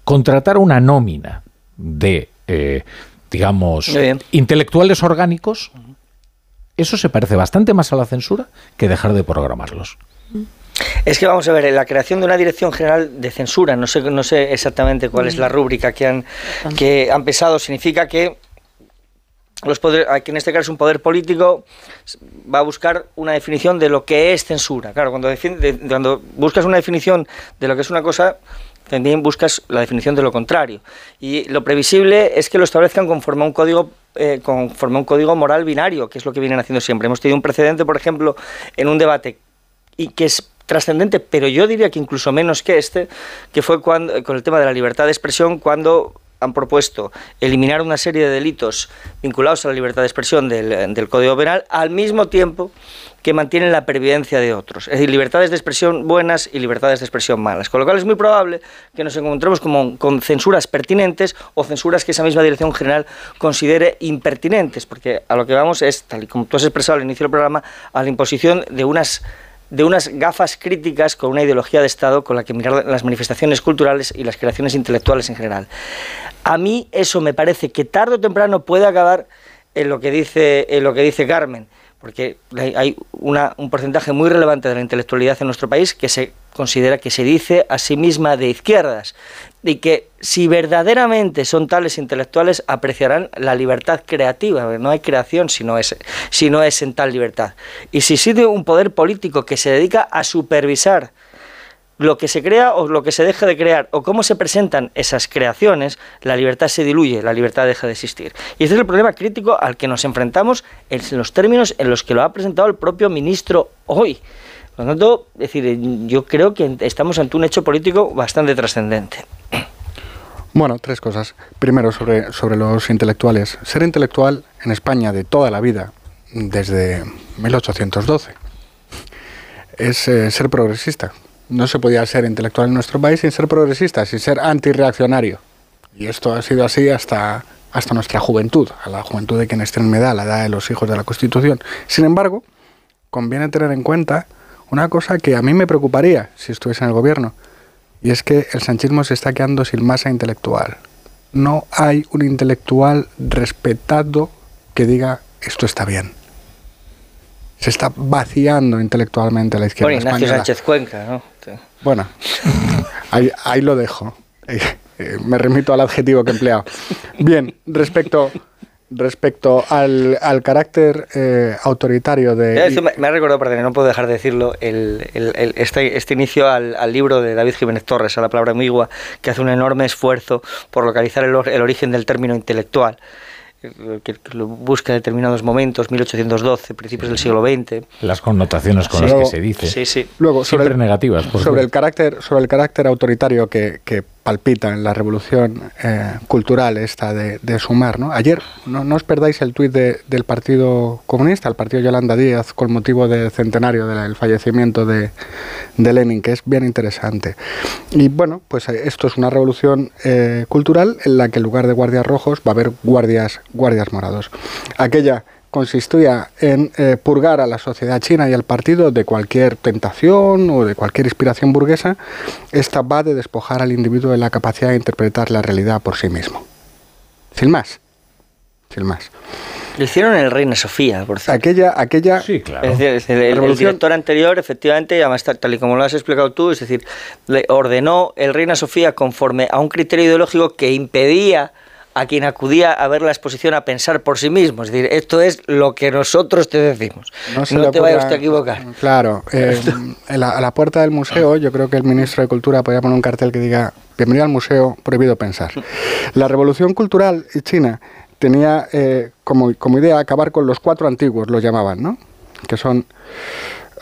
contratar una nómina de, eh, digamos, intelectuales orgánicos, eso se parece bastante más a la censura que dejar de programarlos. Es que vamos a ver, la creación de una dirección general de censura, no sé, no sé exactamente cuál es la rúbrica que han, que han pesado, significa que los poderes, aquí en este caso un poder político va a buscar una definición de lo que es censura. Claro, cuando, cuando buscas una definición de lo que es una cosa, también buscas la definición de lo contrario. Y lo previsible es que lo establezcan conforme a un código eh, conforme a un código moral binario, que es lo que vienen haciendo siempre. Hemos tenido un precedente, por ejemplo, en un debate y que es trascendente, pero yo diría que incluso menos que este, que fue cuando, con el tema de la libertad de expresión, cuando han propuesto eliminar una serie de delitos vinculados a la libertad de expresión del, Código Penal al mismo tiempo que mantienen la pervivencia de otros. Es decir, libertades de expresión buenas y libertades de expresión malas. Con lo cual es muy probable que nos encontremos como, con censuras pertinentes o censuras que esa misma Dirección General considere impertinentes, porque a lo que vamos es, tal y como tú has expresado al inicio del programa, a la imposición de unas de unas gafas críticas con una ideología de Estado con la que mirar las manifestaciones culturales y las creaciones intelectuales en general. A mí eso me parece que tarde o temprano puede acabar en lo que dice, en lo que dice Carmen, porque hay un porcentaje muy relevante de la intelectualidad en nuestro país que se considera que se dice a sí misma de izquierdas y que si verdaderamente son tales intelectuales apreciarán la libertad creativa, no hay creación si no es, si no es en tal libertad. Y si existe un poder político que se dedica a supervisar lo que se crea o lo que se deja de crear o cómo se presentan esas creaciones, la libertad se diluye, la libertad deja de existir. Y este es el problema crítico al que nos enfrentamos en los términos en los que lo ha presentado el propio ministro hoy. Por lo tanto, decir, yo creo que estamos ante un hecho político bastante trascendente. Bueno, tres cosas. Primero, sobre, sobre los intelectuales. Ser intelectual en España de toda la vida, desde 1812, es eh, ser progresista. No se podía ser intelectual en nuestro país sin ser progresista, sin ser antirreaccionario. Y esto ha sido así hasta, hasta nuestra juventud, a la juventud de quienes tienen edad, la edad de los hijos de la Constitución. Sin embargo, conviene tener en cuenta una cosa que a mí me preocuparía si estuviese en el gobierno, y es que el sanchismo se está quedando sin masa intelectual. No hay un intelectual respetado que diga esto está bien. Se está vaciando intelectualmente la izquierda bueno, Ignacio Sánchez Cuenca, ¿no? Bueno, ahí, ahí lo dejo. Eh, eh, me remito al adjetivo que he empleado. Bien, respecto respecto al, al carácter eh, autoritario de... me, ha recordado, perdón, no puedo dejar de decirlo, el, el, este, este, inicio al, al, libro de David Jiménez Torres, a la palabra amigua, que hace un enorme esfuerzo por localizar el, el origen del término intelectual que, lo busca en determinados momentos, 1812, principios del siglo XX. Las connotaciones con las que se dice. Sí, sí. Luego, sobre Siempre negativas. sobre, el carácter, sobre el carácter autoritario que, que palpita en la revolución eh, cultural esta de, sumar. ¿no? Ayer, no, no, os perdáis el tuit del Partido Comunista, el Partido Yolanda Díaz, con motivo del centenario del fallecimiento de, de, Lenin, que es bien interesante. Y bueno, pues eh, esto es una revolución eh, cultural en la que en lugar de guardias rojos va a haber guardias, guardias morados. Aquella consistía en eh, purgar a la sociedad china y al partido de cualquier tentación o de cualquier inspiración burguesa, esta va de despojar al individuo de la capacidad de interpretar la realidad por sí mismo. Sin más. Sin más. Lo hicieron en el Reina Sofía, por cierto. Aquella, aquella Es decir, es decir, el, el director anterior, efectivamente, además tal, tal y como lo has explicado tú, es decir, le ordenó el Reina Sofía conforme a un criterio ideológico que impedía a quien acudía a ver la exposición a pensar por sí mismo. Es decir, esto es lo que nosotros te decimos. No, le te vaya ocurra- usted a equivocar. Claro, eh, en la- a la puerta del museo yo creo que el ministro de Cultura podría poner un cartel que diga Bienvenido al museo, prohibido pensar. La revolución cultural china tenía eh, como, como idea acabar con los cuatro antiguos, lo llamaban, ¿no? Que son,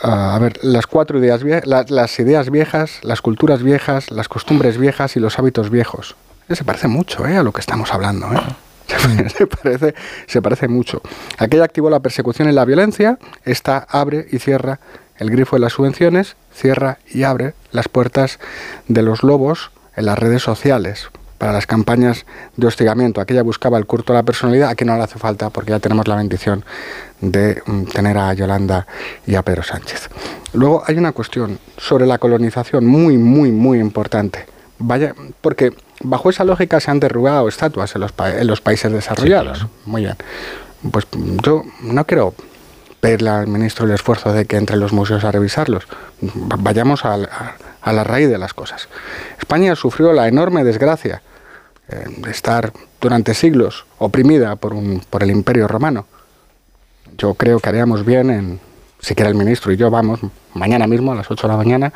ah, a ver, las cuatro ideas, las ideas viejas, las culturas viejas, las costumbres viejas y los hábitos viejos. Se parece mucho ¿eh? a lo que estamos hablando. ¿eh? se, parece, se parece mucho. Aquella activó la persecución y la violencia, esta abre y cierra el grifo de las subvenciones, cierra y abre las puertas de los lobos en las redes sociales para las campañas de hostigamiento. Aquella buscaba el culto a la personalidad, aquí no le hace falta porque ya tenemos la bendición de mm, tener a Yolanda y a Pedro Sánchez. Luego hay una cuestión sobre la colonización muy, muy, muy importante. Vaya, porque bajo esa lógica se han derrubado estatuas en los, pa- en los países desarrollados. Muy bien. Pues yo no quiero pedirle al ministro el esfuerzo de que entre los museos a revisarlos. Va- Vayamos a la raíz de las cosas. España sufrió la enorme desgracia eh, de estar durante siglos oprimida por, un, por el imperio romano. Yo creo que haríamos bien en, siquiera el ministro y yo vamos, mañana mismo a las 8 de la mañana,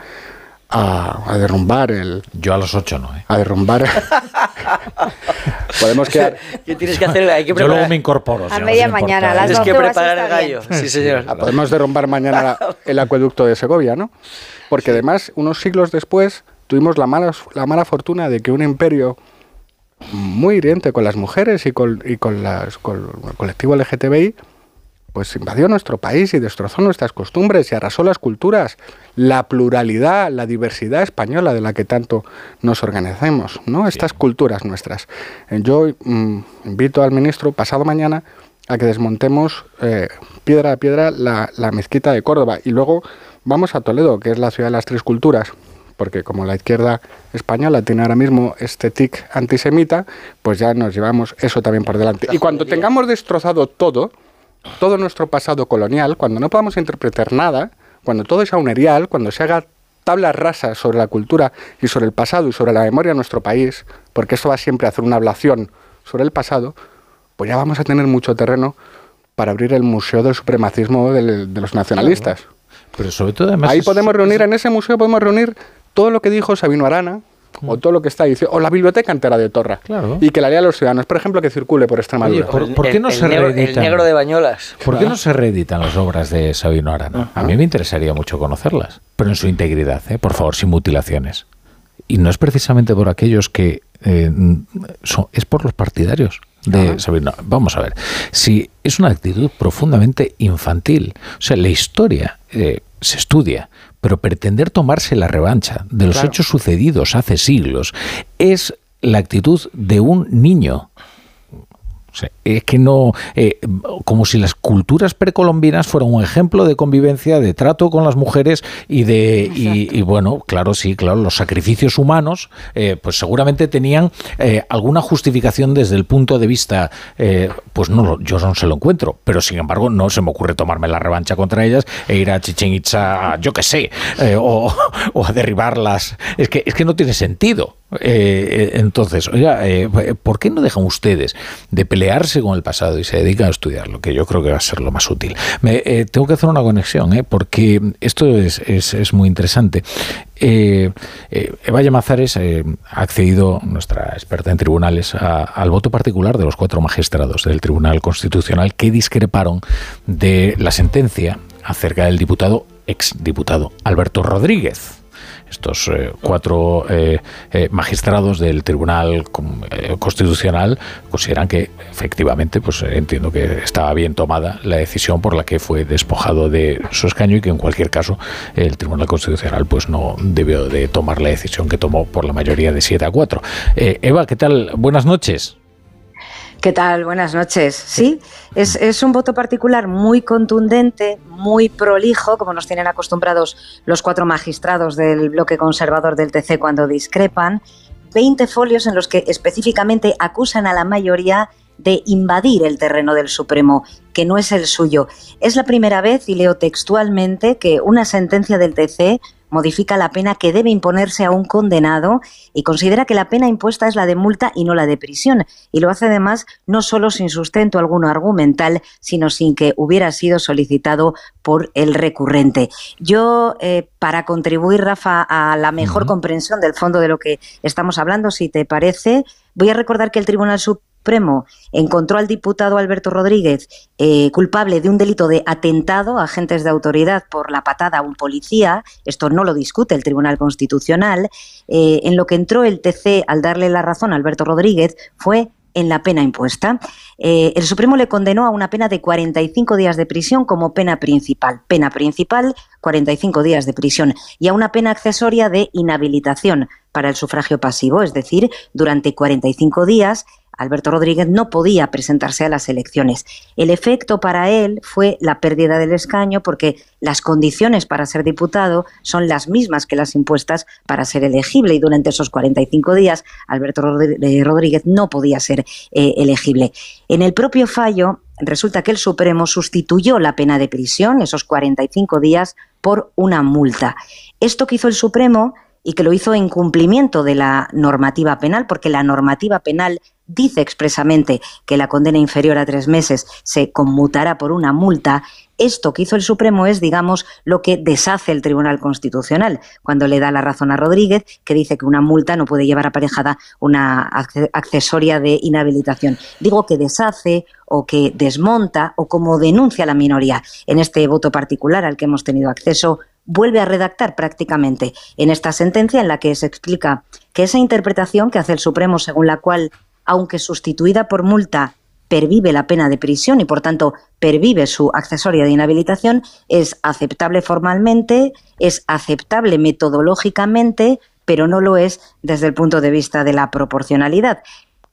a, a derrumbar el... Yo a las 8 no, ¿eh? A derrumbar... Podemos quedar... ¿Qué tienes que hacer? Hay que Yo luego me incorporo. A media mañana, a las Tienes que 12 horas preparar el bien. gallo. Sí, señor. Ah, Podemos derrumbar mañana la- el acueducto de Segovia, ¿no? Porque además, unos siglos después, tuvimos la mala, la mala fortuna de que un imperio muy hiriente con las mujeres y con, y con, las, con el colectivo LGTBI, pues invadió nuestro país y destrozó nuestras costumbres y arrasó las culturas, la pluralidad, la diversidad española de la que tanto nos organizamos, ¿no? Estas culturas nuestras. Eh, Yo mm, invito al ministro pasado mañana a que desmontemos eh, piedra a piedra la, la mezquita de Córdoba y luego vamos a Toledo, que es la ciudad de las tres culturas, porque como la izquierda española tiene ahora mismo este tic antisemita, pues ya nos llevamos eso también por delante. Y cuando tengamos destrozado todo, todo nuestro pasado colonial, cuando no podamos interpretar nada, cuando todo sea un erial, cuando se haga tablas rasas sobre la cultura y sobre el pasado y sobre la memoria de nuestro país, porque esto va siempre a hacer una ablación sobre el pasado, pues ya vamos a tener mucho terreno para abrir el Museo del Supremacismo de los Nacionalistas. Pero sobre todo además... Ahí podemos reunir, en ese museo podemos reunir todo lo que dijo Sabino Arana, o todo lo que está diciendo, o la biblioteca entera de Torra, y que la lea a los ciudadanos, por ejemplo, que circule por Extremadura. Oye, ¿por, por qué no el se negro- el reeditan? negro de Bañolas. ¿Por qué no se reeditan las obras de Sabino Arana? A mí me interesaría mucho conocerlas, pero en su integridad, ¿eh? por favor, sin mutilaciones. Y no es precisamente por aquellos que eh, son, es por los partidarios de Sabino. Vamos a ver, si es una actitud profundamente infantil, o sea, la historia eh, se estudia, pero pretender tomarse la revancha de los Claro. hechos sucedidos hace siglos es la actitud de un niño. Sea, es que no, eh, como si las culturas precolombinas fueran un ejemplo de convivencia, de trato con las mujeres y de, y, y bueno, claro, sí, claro, los sacrificios humanos, eh, pues seguramente tenían eh, alguna justificación desde el punto de vista, eh, pues no, yo no se lo encuentro, pero sin embargo no se me ocurre tomarme la revancha contra ellas e ir a Chichen Itza, yo qué sé, o, o a derribarlas. Es que, es que no tiene sentido. Eh, eh, entonces, oiga, eh, ¿por qué no dejan ustedes de pelearse con el pasado y se dedican a estudiarlo? Que yo creo que va a ser lo más útil. Tengo que hacer una conexión, porque esto es, muy interesante. Eva Llamazares eh, ha accedido, nuestra experta en tribunales, a- al voto particular de los cuatro magistrados del Tribunal Constitucional que discreparon de la sentencia acerca del diputado, exdiputado Alberto Rodríguez estos eh, cuatro eh, eh, magistrados del Tribunal eh, Constitucional consideran que efectivamente, pues entiendo que estaba bien tomada la decisión por la que fue despojado de su escaño y que en cualquier caso el Tribunal Constitucional pues no debió de tomar la decisión que tomó por la mayoría de 7 a 4. Eh, Eva, ¿qué tal? Buenas noches. ¿Qué tal? Buenas noches. Sí, es, es, un voto particular muy contundente, muy prolijo, como nos tienen acostumbrados los cuatro magistrados del bloque conservador del TC cuando discrepan. 20 folios en los que específicamente acusan a la mayoría de invadir el terreno del Supremo, que no es el suyo. Es la primera vez, y leo textualmente, que una sentencia del TC modifica la pena que debe imponerse a un condenado y considera que la pena impuesta es la de multa y no la de prisión. Y lo hace además no solo sin sustento alguno argumental, sino sin que hubiera sido solicitado por el recurrente. Yo, eh, para contribuir, Rafa, a la mejor comprensión del fondo de lo que estamos hablando, si te parece, voy a recordar que el Tribunal Supremo Supremo encontró al diputado Alberto Rodríguez eh, culpable de un delito de atentado a agentes de autoridad por la patada a un policía, esto no lo discute el Tribunal Constitucional, eh, en lo que entró el TC al darle la razón a Alberto Rodríguez fue en la pena impuesta. Eh, el Supremo le condenó a una pena de 45 días de prisión como pena principal. Pena principal, 45 días de prisión. Y a una pena accesoria de inhabilitación para el sufragio pasivo, es decir, durante 45 días Alberto Rodríguez no podía presentarse a las elecciones. El efecto para él fue la pérdida del escaño porque las condiciones para ser diputado son las mismas que las impuestas para ser elegible y durante esos 45 días Alberto eh, Rodríguez no podía ser eh, elegible. En el propio fallo resulta que el Supremo sustituyó la pena de prisión, esos 45 días, por una multa. Esto que hizo el Supremo y que lo hizo en cumplimiento de la normativa penal, porque la normativa penal dice expresamente que la condena inferior a tres meses se conmutará por una multa, esto que hizo el Supremo es, digamos, lo que deshace el Tribunal Constitucional, cuando le da la razón a Rodríguez, que dice que una multa no puede llevar aparejada una accesoria de inhabilitación. Digo que deshace o que desmonta o como denuncia la minoría en este voto particular al que hemos tenido acceso vuelve a redactar prácticamente en esta sentencia en la que se explica que esa interpretación que hace el Supremo según la cual, aunque sustituida por multa, pervive la pena de prisión y por tanto pervive su accesoria de inhabilitación, es aceptable formalmente, es aceptable metodológicamente, pero no lo es desde el punto de vista de la proporcionalidad.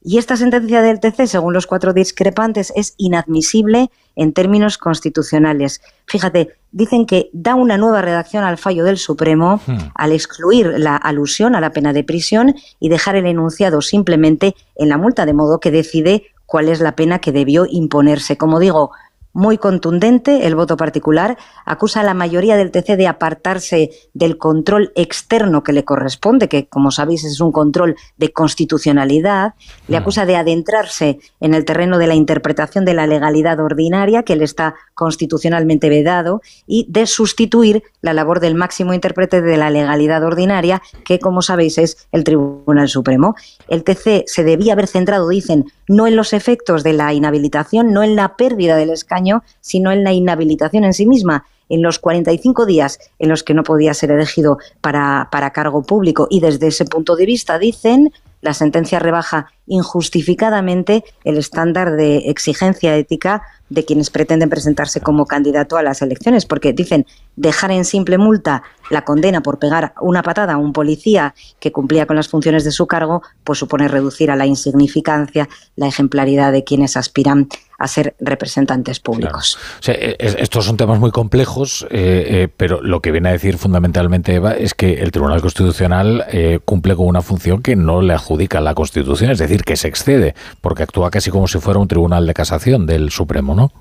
Y esta sentencia del TC, según los cuatro discrepantes, es inadmisible en términos constitucionales. Fíjate, dicen que da una nueva redacción al fallo del Supremo hmm. al excluir la alusión a la pena de prisión y dejar el enunciado simplemente en la multa, de modo que decide cuál es la pena que debió imponerse. Como digo, muy contundente el voto particular, acusa a la mayoría del TC de apartarse del control externo que le corresponde, que como sabéis es un control de constitucionalidad, le acusa de adentrarse en el terreno de la interpretación de la legalidad ordinaria, que le está constitucionalmente vedado, y de sustituir la labor del máximo intérprete de la legalidad ordinaria, que como sabéis es el Tribunal Supremo. El TC se debía haber centrado, dicen, no en los efectos de la inhabilitación, no en la pérdida del escaño, sino en la inhabilitación en sí misma, en los 45 días en los que no podía ser elegido para, para cargo público. Y desde ese punto de vista, dicen, la sentencia rebaja injustificadamente el estándar de exigencia ética de quienes pretenden presentarse como candidato a las elecciones, porque dicen dejar en simple multa la condena por pegar una patada a un policía que cumplía con las funciones de su cargo, pues supone reducir a la insignificancia la ejemplaridad de quienes aspiran a ser representantes públicos. E, estos son temas muy complejos, eh, eh, pero lo que viene a decir fundamentalmente Eva es que el Tribunal Constitucional eh, cumple con una función que no le adjudica la Constitución, es decir, que se excede, porque actúa casi como si fuera un tribunal de casación del Supremo, ¿no?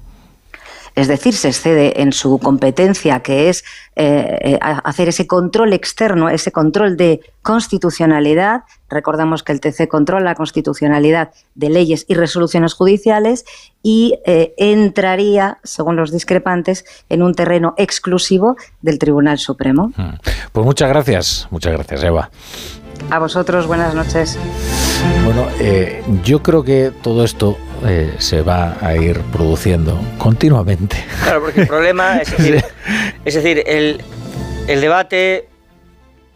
Es decir, se excede en su competencia, que es eh, eh, hacer ese control externo, ese control de constitucionalidad. Recordamos que el TC controla la constitucionalidad de leyes y resoluciones judiciales y eh, entraría, según los discrepantes, en un terreno exclusivo del Tribunal Supremo. Hmm. Pues muchas gracias, muchas gracias, Eva. A vosotros, buenas noches. Bueno, eh, yo creo que todo esto eh, se va a ir produciendo continuamente. Claro, porque el problema es decir, es decir el, el debate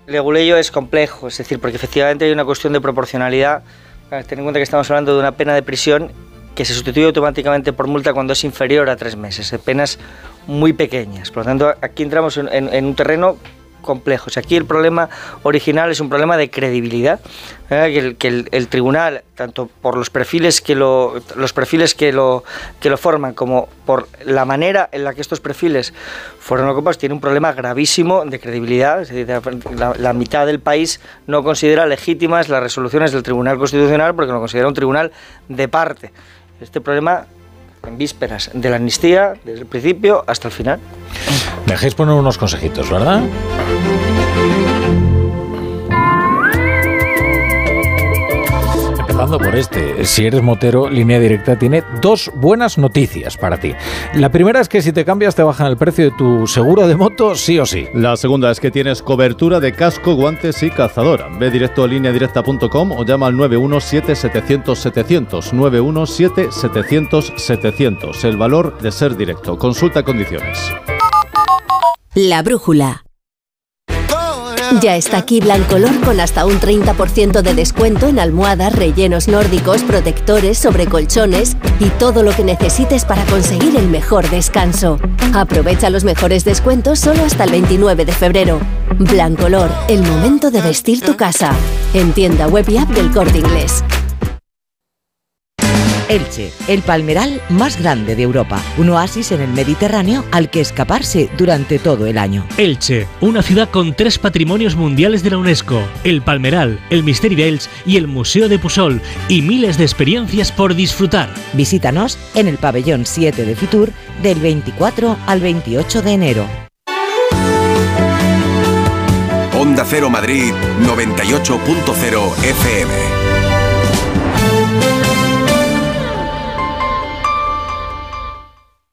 legulello es complejo, es decir, porque efectivamente hay una cuestión de proporcionalidad. Ten en cuenta que estamos hablando de una pena de prisión que se sustituye automáticamente por multa cuando es inferior a tres meses, de penas muy pequeñas. Por lo tanto, aquí entramos en un terreno complejos. Aquí el problema original es un problema de credibilidad, ¿eh? que, el, tribunal, tanto por los perfiles que lo, los perfiles que lo, que lo forman, como por la manera en la que estos perfiles fueron ocupados, tiene un problema gravísimo de credibilidad. Es decir, la, la mitad del país no considera legítimas las resoluciones del Tribunal Constitucional porque lo considera un tribunal de parte. Este problema en vísperas de la amnistía, desde el principio hasta el final. Dejéis poner unos consejitos, ¿verdad? Empezando por este, si eres motero, línea directa tiene dos buenas noticias para ti. La primera es que si te cambias te bajan el precio de tu seguro de moto sí o sí. La segunda es que tienes cobertura de casco, guantes y cazadora. Ve directo a lineadirecta.com o llama al 917-700-700. 917-700-700. El valor de ser directo. Consulta condiciones. La brújula. Ya está aquí Blancolor con hasta un 30% de descuento en almohadas, rellenos nórdicos, protectores, sobrecolchones y todo lo que necesites para conseguir el mejor descanso. Aprovecha los mejores descuentos solo hasta el 29 de febrero. Blancolor, el momento de vestir tu casa. En tienda web y app del Corte Inglés. Elche, el palmeral más grande de Europa, un oasis en el Mediterráneo al que escaparse durante todo el año. Elche, una ciudad con tres patrimonios mundiales de la UNESCO, el Palmeral, el Misteri d'Elx y el Museo de Pusol, y miles de experiencias por disfrutar. Visítanos en el pabellón 7 de Fitur del 24 al 28 de enero. Onda Cero Madrid 98.0 FM.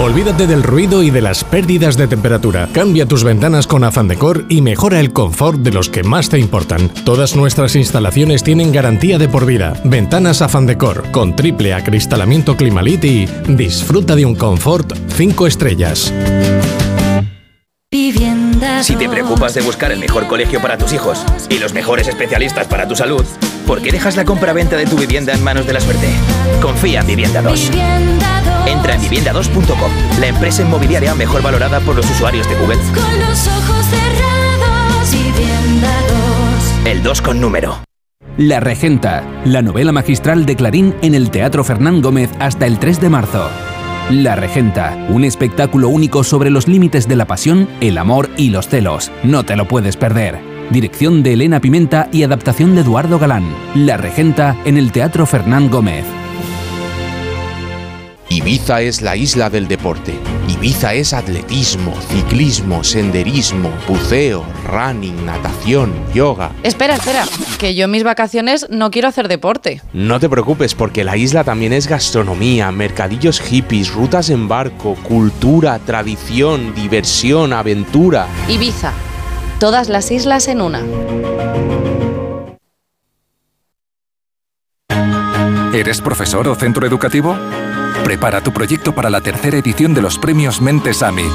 Olvídate del ruido y de las pérdidas de temperatura. Cambia tus ventanas con Afan Decor y mejora el confort de los que más te importan. Todas nuestras instalaciones tienen garantía de por vida. Ventanas Afan Decor con triple acristalamiento Climalit y disfruta de un confort 5 estrellas. Si te preocupas de buscar el mejor colegio para tus hijos y los mejores especialistas para tu salud, ¿por qué dejas la compra-venta de tu vivienda en manos de la suerte? Confía en Vivienda 2. Entra en vivienda2.com, la empresa inmobiliaria mejor valorada por los usuarios de Google. Con los ojos cerrados, Vivienda 2. El 2 con número. La Regenta, la novela magistral de Clarín en el Teatro Fernán Gómez hasta el 3 de marzo. La Regenta, un espectáculo único sobre los límites de la pasión, el amor y los celos. No te lo puedes perder. Dirección de Elena Pimenta y adaptación de Eduardo Galán. La Regenta en el Teatro Fernán Gómez. Ibiza es la isla del deporte. Ibiza es atletismo, ciclismo, senderismo, buceo, running, natación, yoga. Espera, espera, que yo en mis vacaciones no quiero hacer deporte. No te preocupes porque la isla también es gastronomía, mercadillos hippies, rutas en barco, cultura, tradición, diversión, aventura. Ibiza, todas las islas en una. ¿Eres profesor o centro educativo? Prepara tu proyecto para la tercera edición de los premios Mentes AMI.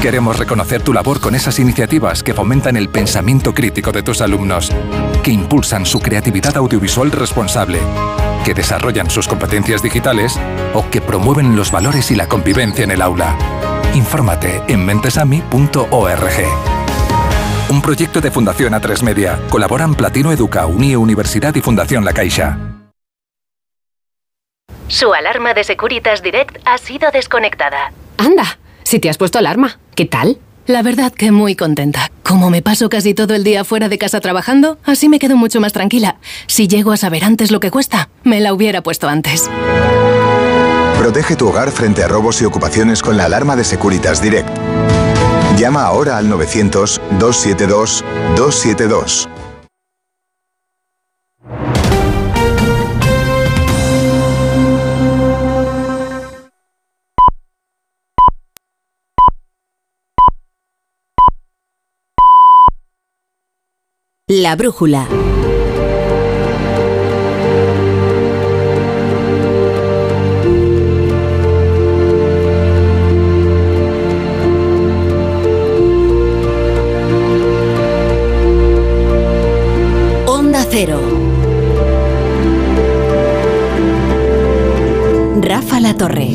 Queremos reconocer tu labor con esas iniciativas que fomentan el pensamiento crítico de tus alumnos, que impulsan su creatividad audiovisual responsable, que desarrollan sus competencias digitales o que promueven los valores y la convivencia en el aula. Infórmate en mentesami.org. Un proyecto de Fundación A3 Media. Colaboran Platino Educa, Unie Universidad y Fundación La Caixa. Su alarma de Securitas Direct ha sido desconectada. Anda, Si te has puesto alarma, ¿qué tal? La verdad que muy contenta. Como me paso casi todo el día fuera de casa trabajando, así me quedo mucho más tranquila. Si llego a saber antes lo que cuesta, me la hubiera puesto antes. Protege tu hogar frente a robos y ocupaciones con la alarma de Securitas Direct. Llama ahora al 900-272-272. La brújula. Cero. Rafa La Torre.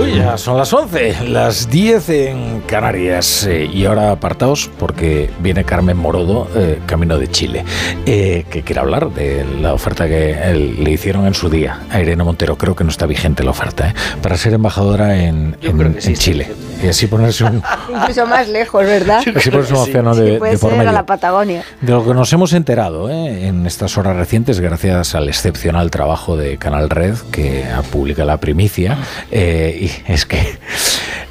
Uy, ya son las 11, las 10 en Canarias. eh, y ahora apartaos porque viene Carmen Morodo, eh, camino de Chile, eh, que quiere hablar de la oferta que le hicieron en su día a Irene Montero. Creo que no está vigente la oferta, ¿eh? para ser embajadora en, en- en Chile. Y así ponerse un, Incluso más lejos, ¿verdad? así ponerse un océano Sí, de, puede de por a la Patagonia. De lo que nos hemos enterado ¿eh? en estas horas recientes, gracias al excepcional trabajo de Canal Red, que publica la primicia, eh, y es que,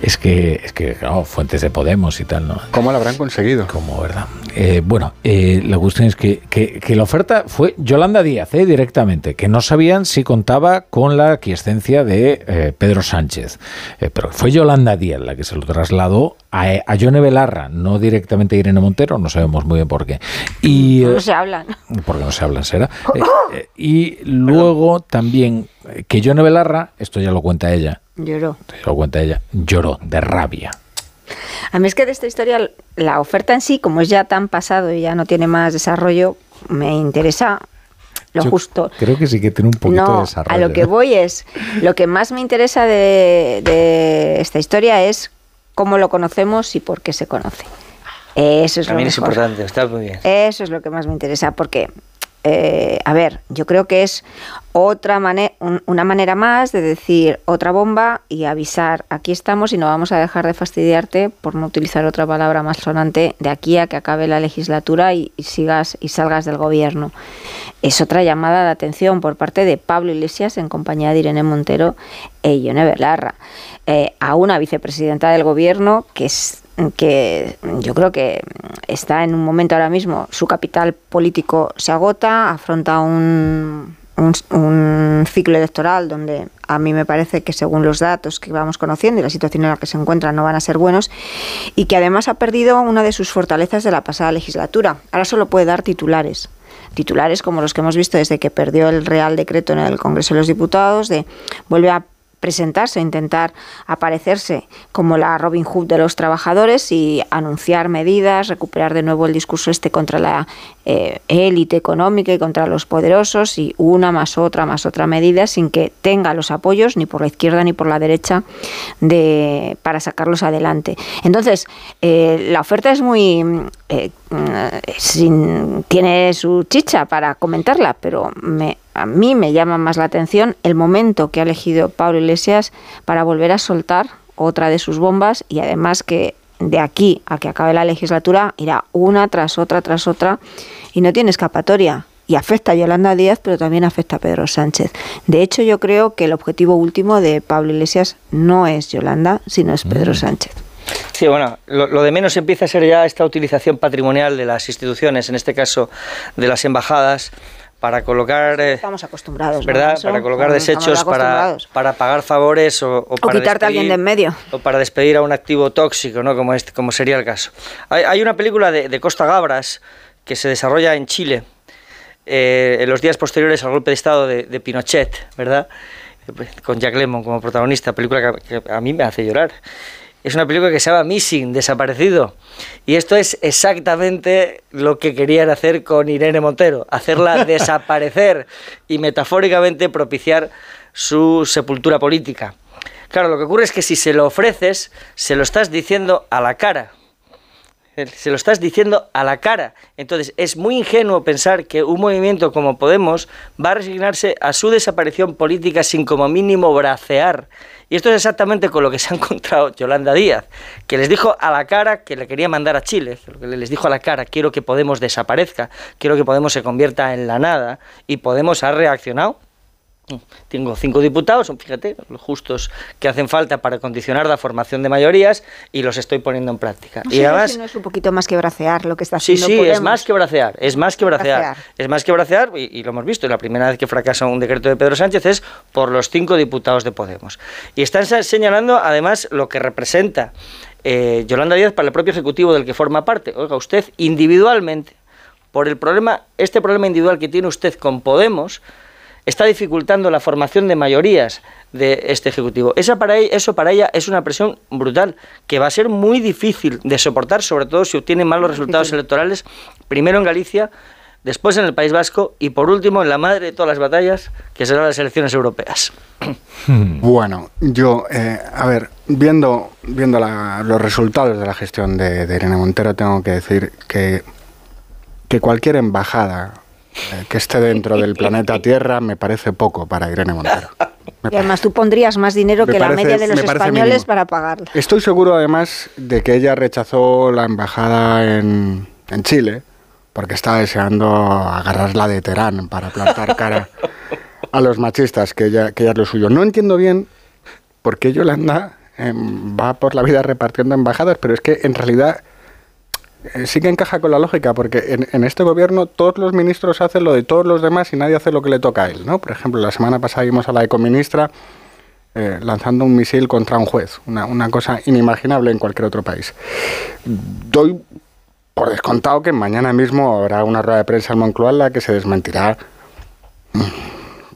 es que, es que, claro, fuentes de Podemos y tal, ¿no? ¿Cómo lo habrán conseguido? Como, ¿verdad? Eh, bueno, eh, la cuestión es que, que- que la oferta fue Yolanda Díaz, eh, directamente, que no sabían si contaba con la aquiescencia de eh, Pedro Sánchez. Eh, pero fue Yolanda Díaz la que se lo trasladó a, a Yone Belarra, no directamente a Irene Montero, no sabemos muy bien por qué. Y, eh, No se hablan. porque no se hablan, será. Y luego también que Yone Belarra, esto ya lo cuenta ella, Lloró. lo cuenta ella, lloró de rabia. A mí es que de esta historia, la oferta en sí, como es ya tan pasado y ya no tiene más desarrollo, me interesa lo Yo justo. Creo que sí que tiene un poquito de desarrollo. a lo que ¿eh? voy es, lo que más me interesa de, de esta historia es cómo lo conocemos y por qué se conoce. Eso es lo También es mejor. importante, está muy bien. Eso es lo que más me interesa, porque, eh, a ver, yo creo que es otra manera, una manera más de decir otra bomba y avisar, aquí estamos y no vamos a dejar de fastidiarte, por no utilizar otra palabra más sonante, de aquí a que acabe la legislatura y, y sigas y salgas del gobierno. Es otra llamada de atención por parte de Pablo Iglesias en compañía de Irene Montero e Ione Belarra, eh, a una vicepresidenta del gobierno que es que yo creo que está en un momento ahora mismo, su capital político se agota, afronta un, un, un ciclo electoral donde a mí me parece que según los datos que vamos conociendo y la situación en la que se encuentra no van a ser buenos y que además ha perdido una de sus fortalezas de la pasada legislatura. Ahora solo puede dar titulares titulares como los que hemos visto desde que perdió el Real Decreto en el Congreso de los Diputados, de vuelve a presentarse, intentar aparecerse como la Robin Hood de los trabajadores y anunciar medidas, recuperar de nuevo el discurso este contra la eh, élite económica y contra los poderosos y una más otra más otra medida sin que tenga los apoyos ni por la izquierda ni por la derecha de, para sacarlos adelante. Entonces, eh, la oferta es muy... eh, mm, sin- tiene su chicha para comentarla, pero me, a mí me llama más la atención el momento que ha elegido Pablo Iglesias para volver a soltar otra de sus bombas y además que de aquí a que acabe la legislatura irá una tras otra tras otra y no tiene escapatoria. Y afecta a Yolanda Díaz, pero también afecta a Pedro Sánchez. De hecho, yo creo que el objetivo último de Pablo Iglesias no es Yolanda, sino es Pedro Sánchez. Sí, bueno, lo, lo de menos empieza a ser ya esta utilización patrimonial de las instituciones, en este caso de las embajadas, para colocar... eh, Estamos acostumbrados, ¿no? ¿verdad? Eso, Para colocar desechos, para, para pagar favores o, o O para quitarte a alguien de en medio. o para despedir a un activo tóxico, ¿no? Como, este, como sería el caso. Hay, hay una película de, de Costa Gabras que se desarrolla en Chile eh, en los días posteriores al golpe de Estado de, de Pinochet, ¿verdad? Con Jack Lemmon como protagonista, película que, que a mí me hace llorar. Es una película que se llama Missing, desaparecido. Y esto es exactamente lo que querían hacer con Irene Montero, hacerla desaparecer y metafóricamente propiciar su sepultura política. Claro, lo que ocurre es que si se lo ofreces, se lo estás diciendo a la cara. Se lo estás diciendo a la cara. Entonces, es muy ingenuo pensar que un movimiento como Podemos va a resignarse a su desaparición política sin como mínimo bracear. Y esto es exactamente con lo que se ha encontrado Yolanda Díaz, que les dijo a la cara que le quería mandar a Chile, que les dijo a la cara, quiero que Podemos desaparezca, quiero que Podemos se convierta en la nada, y Podemos ha reaccionado tengo cinco diputados, fíjate, los justos que hacen falta para condicionar la formación de mayorías y los estoy poniendo en práctica. No y además, no es un poquito más que bracear lo que está sí, haciendo sí, es Podemos. más que bracear, es más que bracear, Bracear. es más que bracear y, y lo hemos visto. La primera vez que fracasa un decreto de Pedro Sánchez es por los cinco diputados de Podemos. Y están señalando además lo que representa eh, Yolanda Díaz para el propio ejecutivo del que forma parte. Oiga, usted individualmente por el problema, este problema individual que tiene usted con Podemos, está dificultando la formación de mayorías de este Ejecutivo. Esa para ella, eso para ella es una presión brutal, que va a ser muy difícil de soportar, sobre todo si obtiene malos resultados electorales, primero en Galicia, después en el País Vasco y por último en la madre de todas las batallas, que serán las elecciones europeas. Bueno, yo, eh, a ver, viendo, viendo la- los resultados de la gestión de, de Irene Montero, tengo que decir que, que cualquier embajada eh, que esté dentro del planeta Tierra me parece poco para Irene Montero. Y además tú pondrías más dinero Me que la media de los me españoles mínimo. para pagarla. Estoy seguro además de que ella rechazó la embajada en, en Chile porque estaba deseando agarrarla de Terán para plantar cara a los machistas, que ella, que ella es lo suyo. No entiendo bien por qué Yolanda em, va por la vida repartiendo embajadas, pero es que en realidad eh, sí que encaja con la lógica, porque en, en este gobierno todos los ministros hacen lo de todos los demás y nadie hace lo que le toca a él, ¿no? Por ejemplo, la semana pasada vimos a la ecoministra eh, lanzando un misil contra un juez, una, una cosa inimaginable en cualquier otro país. Doy por descontado que mañana mismo habrá una rueda de prensa en Moncloa en la que se desmentirá mm,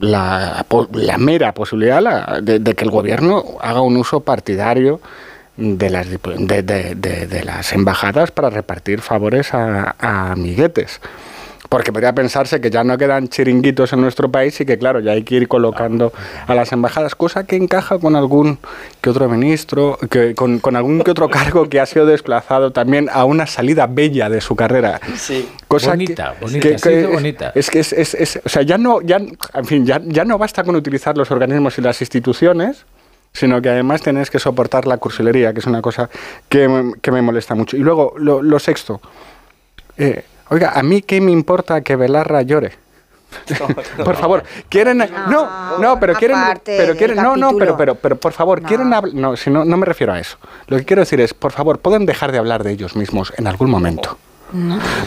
la, la mera posibilidad de, de que el gobierno haga un uso partidario de las, de, de- de- de las embajadas para repartir favores a, a amiguetes. Porque podría pensarse que ya no quedan chiringuitos en nuestro país y que, claro, ya hay que ir colocando a las embajadas, cosa que encaja con algún que otro ministro, que, con, con algún que otro cargo que ha sido desplazado también a una salida bella de su carrera. Sí. Cosa bonita, que- bonita, que- bonita. Es que es, es- es- o sea, ya no, ya, en fin, ya, ya no basta con utilizar los organismos y las instituciones, sino que además tienes que soportar la cursilería, que es una cosa que, me- que me molesta mucho. Y luego, lo, lo sexto, eh, oiga, ¿a mí qué me importa que Belarra llore? por favor, quieren no, no, pero quieren pero quieren no, no, pero pero pero por favor, quieren no, si no no me refiero a eso. Lo que quiero decir es, por favor, pueden dejar de hablar de ellos mismos en algún momento.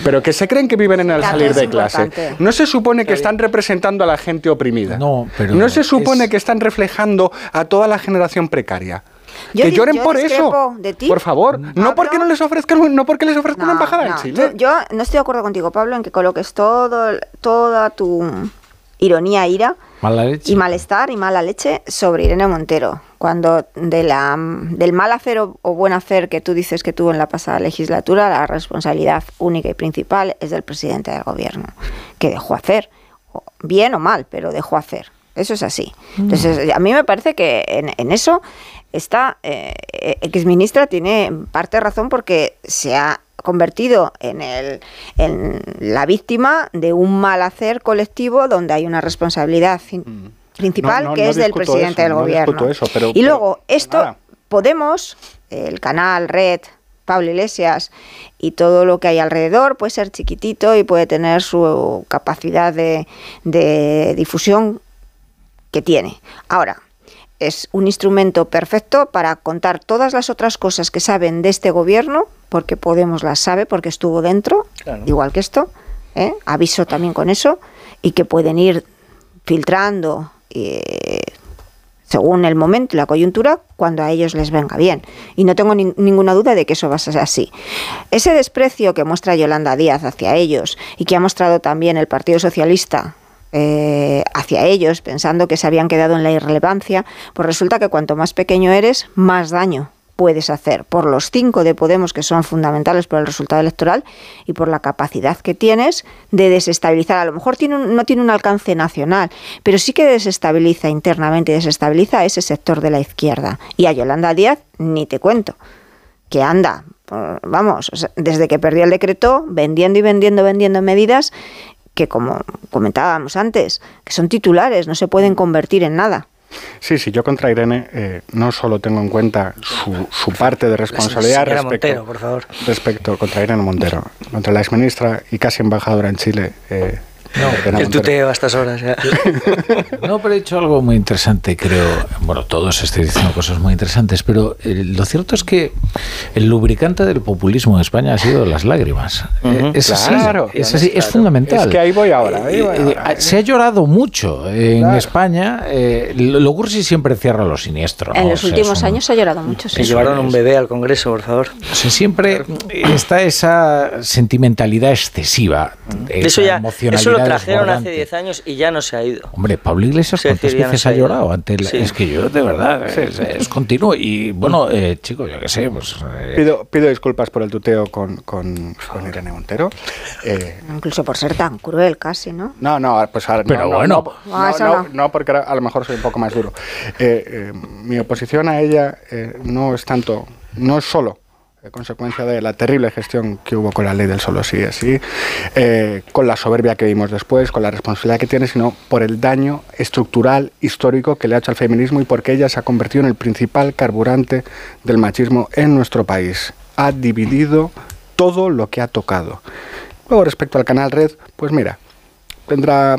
Pero que se creen que viven en el Claro, salir de clase. importante. No se supone que están representando a la gente oprimida. No, pero no se supone es- que están reflejando a toda la generación precaria. Yo que lloren yo por eso. discrepo de ti, Por favor, no porque no les ofrezcan no porque les ofrezcan una embajada en Chile. tú- yo no estoy de acuerdo contigo, Pablo, en que coloques todo, toda tu ironía, ira Mala leche. y malestar y mala leche sobre Irene Montero. Cuando de la, del mal hacer o, o buen hacer que tú dices que tuvo en la pasada legislatura, la responsabilidad única y principal es del presidente del gobierno, que dejó hacer, bien o mal, pero dejó hacer. Eso es así. Entonces, a mí me parece que en, en eso esta eh, exministra tiene parte razón porque se ha convertido en, el, en la víctima de un mal hacer colectivo donde hay una responsabilidad fin- principal No, no, que no es del presidente eso, del no gobierno. discuto eso, pero- y pero- luego, esto, nada. Podemos, el canal, Red, Pablo Iglesias y todo lo que hay alrededor puede ser chiquitito y puede tener su capacidad de, de difusión que tiene. Ahora, es un instrumento perfecto para contar todas las otras cosas que saben de este gobierno, porque Podemos las sabe, porque estuvo dentro, Claro. igual que esto, ¿eh? aviso también con eso, y que pueden ir filtrando eh, según el momento y la coyuntura cuando a ellos les venga bien. Y no tengo nin- ninguna duda de que eso va a ser así. Ese desprecio que muestra Yolanda Díaz hacia ellos y que ha mostrado también el Partido Socialista eh, hacia ellos, pensando que se habían quedado en la irrelevancia, pues resulta que cuanto más pequeño eres, más daño puedes hacer por los cinco de Podemos que son fundamentales por el resultado electoral y por la capacidad que tienes de desestabilizar. A lo mejor tiene un- no tiene un alcance nacional, pero sí que desestabiliza internamente, desestabiliza a ese sector de la izquierda. Y a Yolanda Díaz ni te cuento, que anda vamos, desde que perdió el decreto, vendiendo y vendiendo, vendiendo medidas que, como comentábamos antes, que son titulares, no se pueden convertir en nada. Sí, sí, yo contra Irene eh, no solo tengo en cuenta su, su parte de responsabilidad respecto, Montero, por favor. respecto contra Irene Montero, contra la exministra y casi embajadora en Chile. eh, Irene El tuteo a estas horas ya. No, pero he dicho algo muy interesante, creo. Bueno, todos estoy diciendo cosas muy interesantes, pero eh, lo cierto es que el lubricante del populismo en España ha sido las lágrimas. Es así, Claro. es, así, es Claro. fundamental. Es que ahí voy ahora, ahí voy Eh, eh, ahora. Se ha llorado mucho en España. Eh, lo Cursi siempre cierra lo siniestro. en ¿no? los O sea, últimos es un- años se ha llorado mucho. sí. Se llevaron un bebé al Congreso, por favor. o sea, siempre está esa sentimentalidad excesiva. Eso esa ya, emocionalidad eso lo trajeron hace 10 años y ya no se ha ido. Hombre, Pablo Iglesias, Sí, ¿cuántas no veces ha llorado? Ante la- Sí. Es que yo, de verdad, es, es continuo. Y bueno, eh, chico, yo qué sé, pues. eh, Pido, pido disculpas por el tuteo con, con, con Irene Montero. Eh, Incluso por ser tan cruel casi, ¿no? No, no, pues ahora, Pero no, no, bueno. no, Ah, no, no, no. porque a lo mejor soy un poco más duro. Eh, eh, mi oposición a ella eh, no es tanto, no es solo eh, consecuencia de la terrible gestión que hubo con la ley del solo sí es sí, eh, con la soberbia que vimos después, con la responsabilidad que tiene, sino por el daño estructural, histórico que le ha hecho al feminismo y porque ella se ha convertido en el principal carburante del machismo en nuestro país. Ha dividido todo lo que ha tocado. Luego, respecto al canal Red, pues mira, tendrá,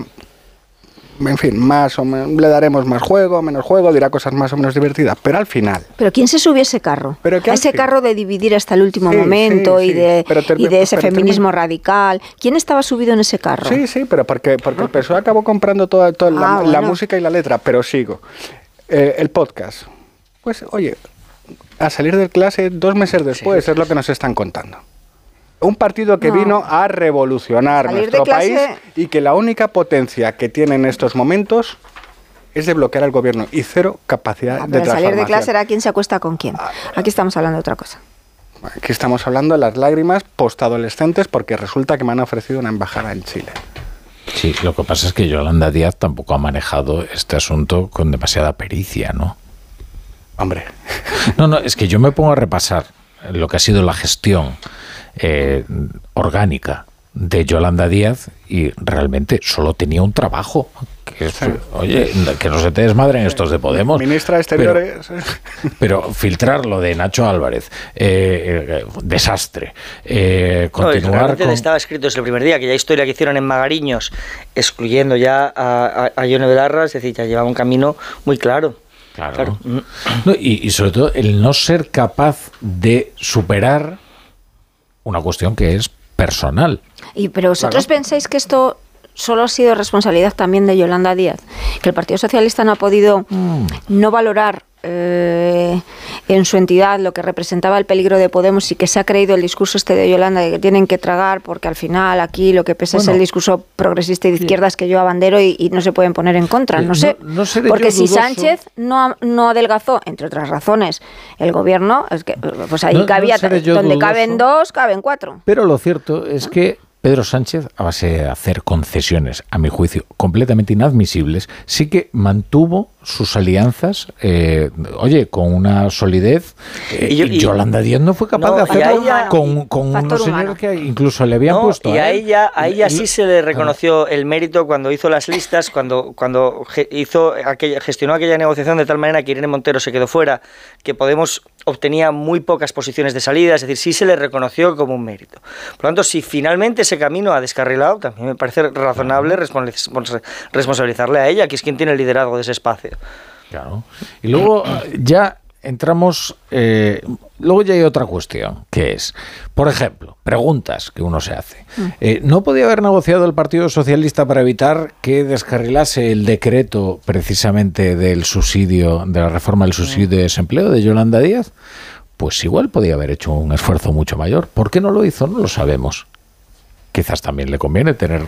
en fin, más o menos, le daremos más juego, menos juego, dirá cosas más o menos divertidas, pero al final, Pero ¿quién se subió a ese carro? Pero a ese fin- carro de dividir hasta el último Sí, momento sí, y de, y de ese feminismo radical. ¿Quién estaba subido en ese carro? sí, sí, pero porque, porque el PSOE acabó comprando toda, toda la, Ah, la bueno. música y la letra, pero sigo. Eh, el podcast, pues oye, a salir de clase dos meses después es lo que nos están contando. Un partido que No. vino a revolucionar Salir nuestro clase- país y que la única potencia que tiene en estos momentos es de bloquear al gobierno y cero capacidad Ah, de pero salir de transformación. clase era quién se acuesta con quién. Aquí estamos hablando de otra cosa. Aquí estamos hablando de las lágrimas postadolescentes porque resulta que me han ofrecido una embajada en Chile. Sí, lo que pasa es que Yolanda Díaz tampoco ha manejado este asunto con demasiada pericia, ¿no? Hombre. No, no, es que yo me pongo a repasar lo que ha sido la gestión eh, orgánica de Yolanda Díaz y realmente solo tenía un trabajo. Que es, Oye, que no se te desmadren estos de Podemos. Ministra de pero- Exteriores. Pero filtrar lo de Nacho Álvarez, eh, eh, desastre. Eh, No, continuar realmente con... estaba escrito desde el primer día, aquella historia que hicieron en Magariños, excluyendo ya a, a, a Yone Belarra, es decir, ya llevaba un camino muy claro. Claro. No, y, y sobre todo el no ser capaz de superar una cuestión que es personal. Y pero vosotros pensáis que esto solo ha sido responsabilidad también de Yolanda Díaz, que el Partido Socialista no ha podido no valorar eh, en su entidad lo que representaba el peligro de Podemos y que se ha creído el discurso este de Yolanda de que tienen que tragar porque al final aquí lo que pesa es el discurso progresista y de izquierdas que yo abandero y, y no se pueden poner en contra. No sé, no- no porque si dudoso. Sánchez no, no adelgazó, entre otras razones, el gobierno, es que pues ahí No- cabía, donde dudoso. caben dos, caben cuatro. Pero lo cierto es que Pedro Sánchez, a base de hacer concesiones, a mi juicio, completamente inadmisibles, sí que mantuvo sus alianzas, eh, oye, con una solidez. eh, Y yo- y- Yolanda Díaz no fue capaz No, de hacerlo ella- con, con unos señores que incluso le habían No, puesto. y a él. ella, a ella sí se le reconoció el mérito cuando hizo las listas, cuando, cuando hizo aquella, gestionó aquella negociación de tal manera que Irene Montero se quedó fuera, que Podemos obtenía muy pocas posiciones de salida, es decir, sí se le reconoció como un mérito. Por lo tanto, si finalmente ese camino ha descarrilado, también me parece razonable respons- responsabilizarle a ella, que es quien tiene el liderazgo de ese espacio. Claro. Y luego ya entramos, eh, luego ya hay otra cuestión, que es, por ejemplo, preguntas que uno se hace. Eh, ¿No podía haber negociado el Partido Socialista para evitar que descarrilase el decreto precisamente del subsidio, de la reforma del subsidio de desempleo de Yolanda Díaz? Pues igual podía haber hecho un esfuerzo mucho mayor. ¿Por qué no lo hizo? No lo sabemos. Quizás también le conviene tener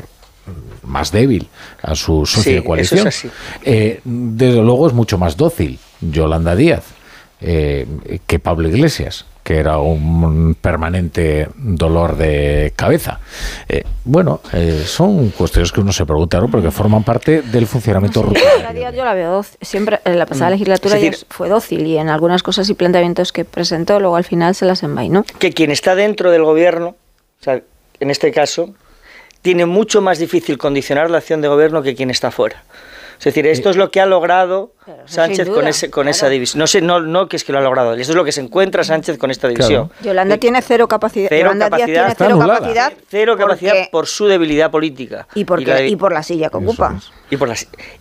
más débil a su socio Sí, de eso coalición. es así. Eh, desde luego es mucho más dócil Yolanda Díaz eh, que Pablo Iglesias. que era un permanente dolor de cabeza. Eh, bueno, eh, son cuestiones que uno se pregunta, ¿no? Porque forman parte del funcionamiento rutinario. Yolanda Díaz yo la veo dócil. Siempre en la pasada Mm. legislatura Es decir- ella fue dócil y en algunas cosas y planteamientos que presentó, luego al final se las envainó. que quien está dentro del gobierno, o sea, en este caso, tiene mucho más difícil condicionar la acción de gobierno que quien está fuera. Es decir, esto es lo que ha logrado Sánchez con, ese, con esa división. No sé, no, no que es que lo ha logrado, esto es lo que se encuentra Sánchez con esta división. Yolanda tiene cero capacidad. Cero Yolanda Díaz capacidad. tiene cero anulada. capacidad. Cero capacidad porque- por su debilidad política. y, porque, la- y por la silla que ocupa. y por la,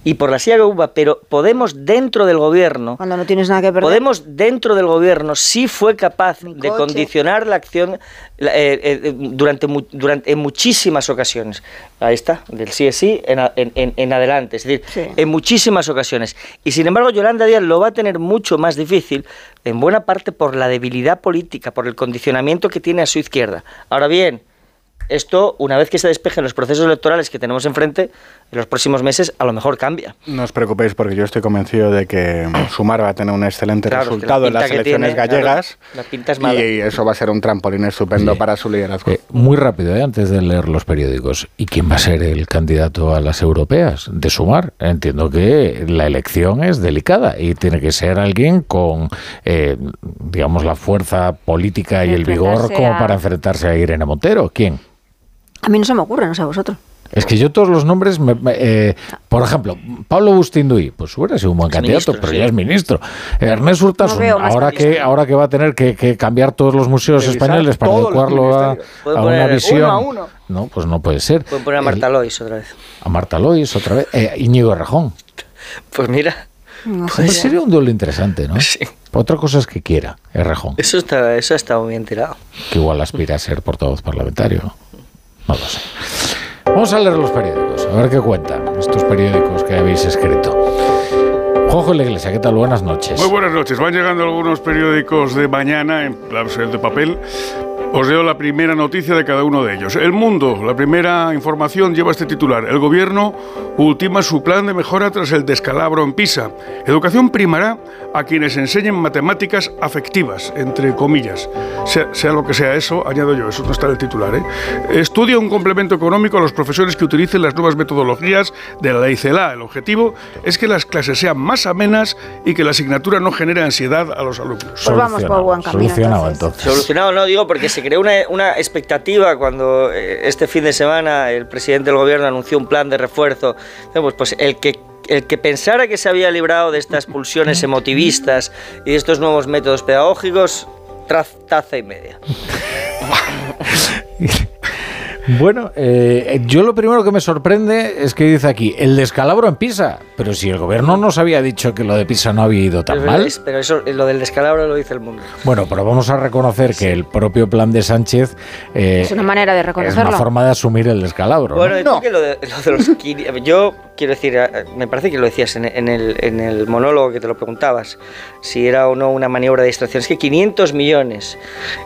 y por la silla que ocupa, pero Podemos dentro del gobierno, Cuando no tienes nada que perder. Podemos dentro del gobierno sí fue capaz de condicionar la acción la- eh, eh, durante, durante en muchísimas ocasiones. Ahí está, del sí es sí en, en- en- en adelante, es decir, en muchísimas ocasiones. Y sin embargo, Yolanda Díaz lo va a tener mucho más difícil, en buena parte por la debilidad política, por el condicionamiento que tiene a su izquierda. Ahora bien, esto, una vez que se despejen los procesos electorales que tenemos enfrente, en los próximos meses a lo mejor cambia. No os preocupéis porque yo estoy convencido de que Sumar va a tener un excelente Claro, es que la resultado en las elecciones tiene, gallegas claro, la pinta es mala. y eso va a ser un trampolín estupendo para su liderazgo. Eh, muy rápido, ¿eh? antes de leer los periódicos. ¿Y quién va a ser el candidato a las europeas? De sumar. Entiendo que la elección es delicada y tiene que ser alguien con, eh, digamos, la fuerza política y el vigor como para enfrentarse a Irene Montero. ¿Quién? A mí no se me ocurre, no sé a vosotros. Es que yo todos los nombres, me- me- eh, por ejemplo, Pablo Bustinduy, pues hubiera sido un buen Es candidato, ministro, pero sí. ya es ministro. Ernest Urtasun, No ahora que ahora que va a tener que, que cambiar todos los museos Revisar españoles para adecuarlo a, una uno visión, a uno. no, pues no puede ser. Pueden poner a Marta Lois otra vez. A Marta Lois otra vez, eh, Íñigo Errejón. Pues mira, No. Pues sería un duelo interesante, ¿no? Otra cosa es que quiera Errejón, eso está, eso ha estado muy bien tirado. que igual aspira a ser portavoz parlamentario. No. Vamos a leer los periódicos, a ver qué cuentan estos periódicos que habéis escrito. Juanjo de la Iglesia, ¿qué tal? Buenas noches. Muy buenas noches. Van llegando algunos periódicos de mañana en la versión de papel. Os leo la primera noticia de cada uno de ellos. El Mundo, la primera información lleva este titular. El gobierno ultima su plan de mejora tras el descalabro en Pisa. Educación primará a quienes enseñen matemáticas afectivas, entre comillas. Sea, sea lo que sea eso, añado yo, eso no está en el titular. ¿eh? Estudia un complemento económico a los profesores que utilicen las nuevas metodologías de la ley CELA. El objetivo es que las clases sean más amenas y que la asignatura no genere ansiedad a los alumnos. Pues vamos por buen camino. Solucionado entonces. entonces. Solucionado no digo porque se creó una, una expectativa cuando eh, este fin de semana el presidente del gobierno anunció un plan de refuerzo. Pues, pues el que el que pensara que se había librado de estas pulsiones emotivistas y de estos nuevos métodos pedagógicos, traz- taza y media. Bueno, eh, yo lo primero que me sorprende es que dice aquí, el descalabro en Pisa. Pero si el gobierno nos había dicho que lo de Pisa no había ido tan Pero mal. es- Pero eso, lo del descalabro lo dice el mundo. Bueno, pero vamos a reconocer que el propio plan de Sánchez eh, Es una manera de es reconocerlo. una forma de asumir el descalabro. ¿no? Bueno, que lo de, lo de los quini- yo quiero decir, eh, me parece que lo decías en, en el, en el monólogo que te lo preguntabas, si era o no una maniobra de distracción. Es que 500 millones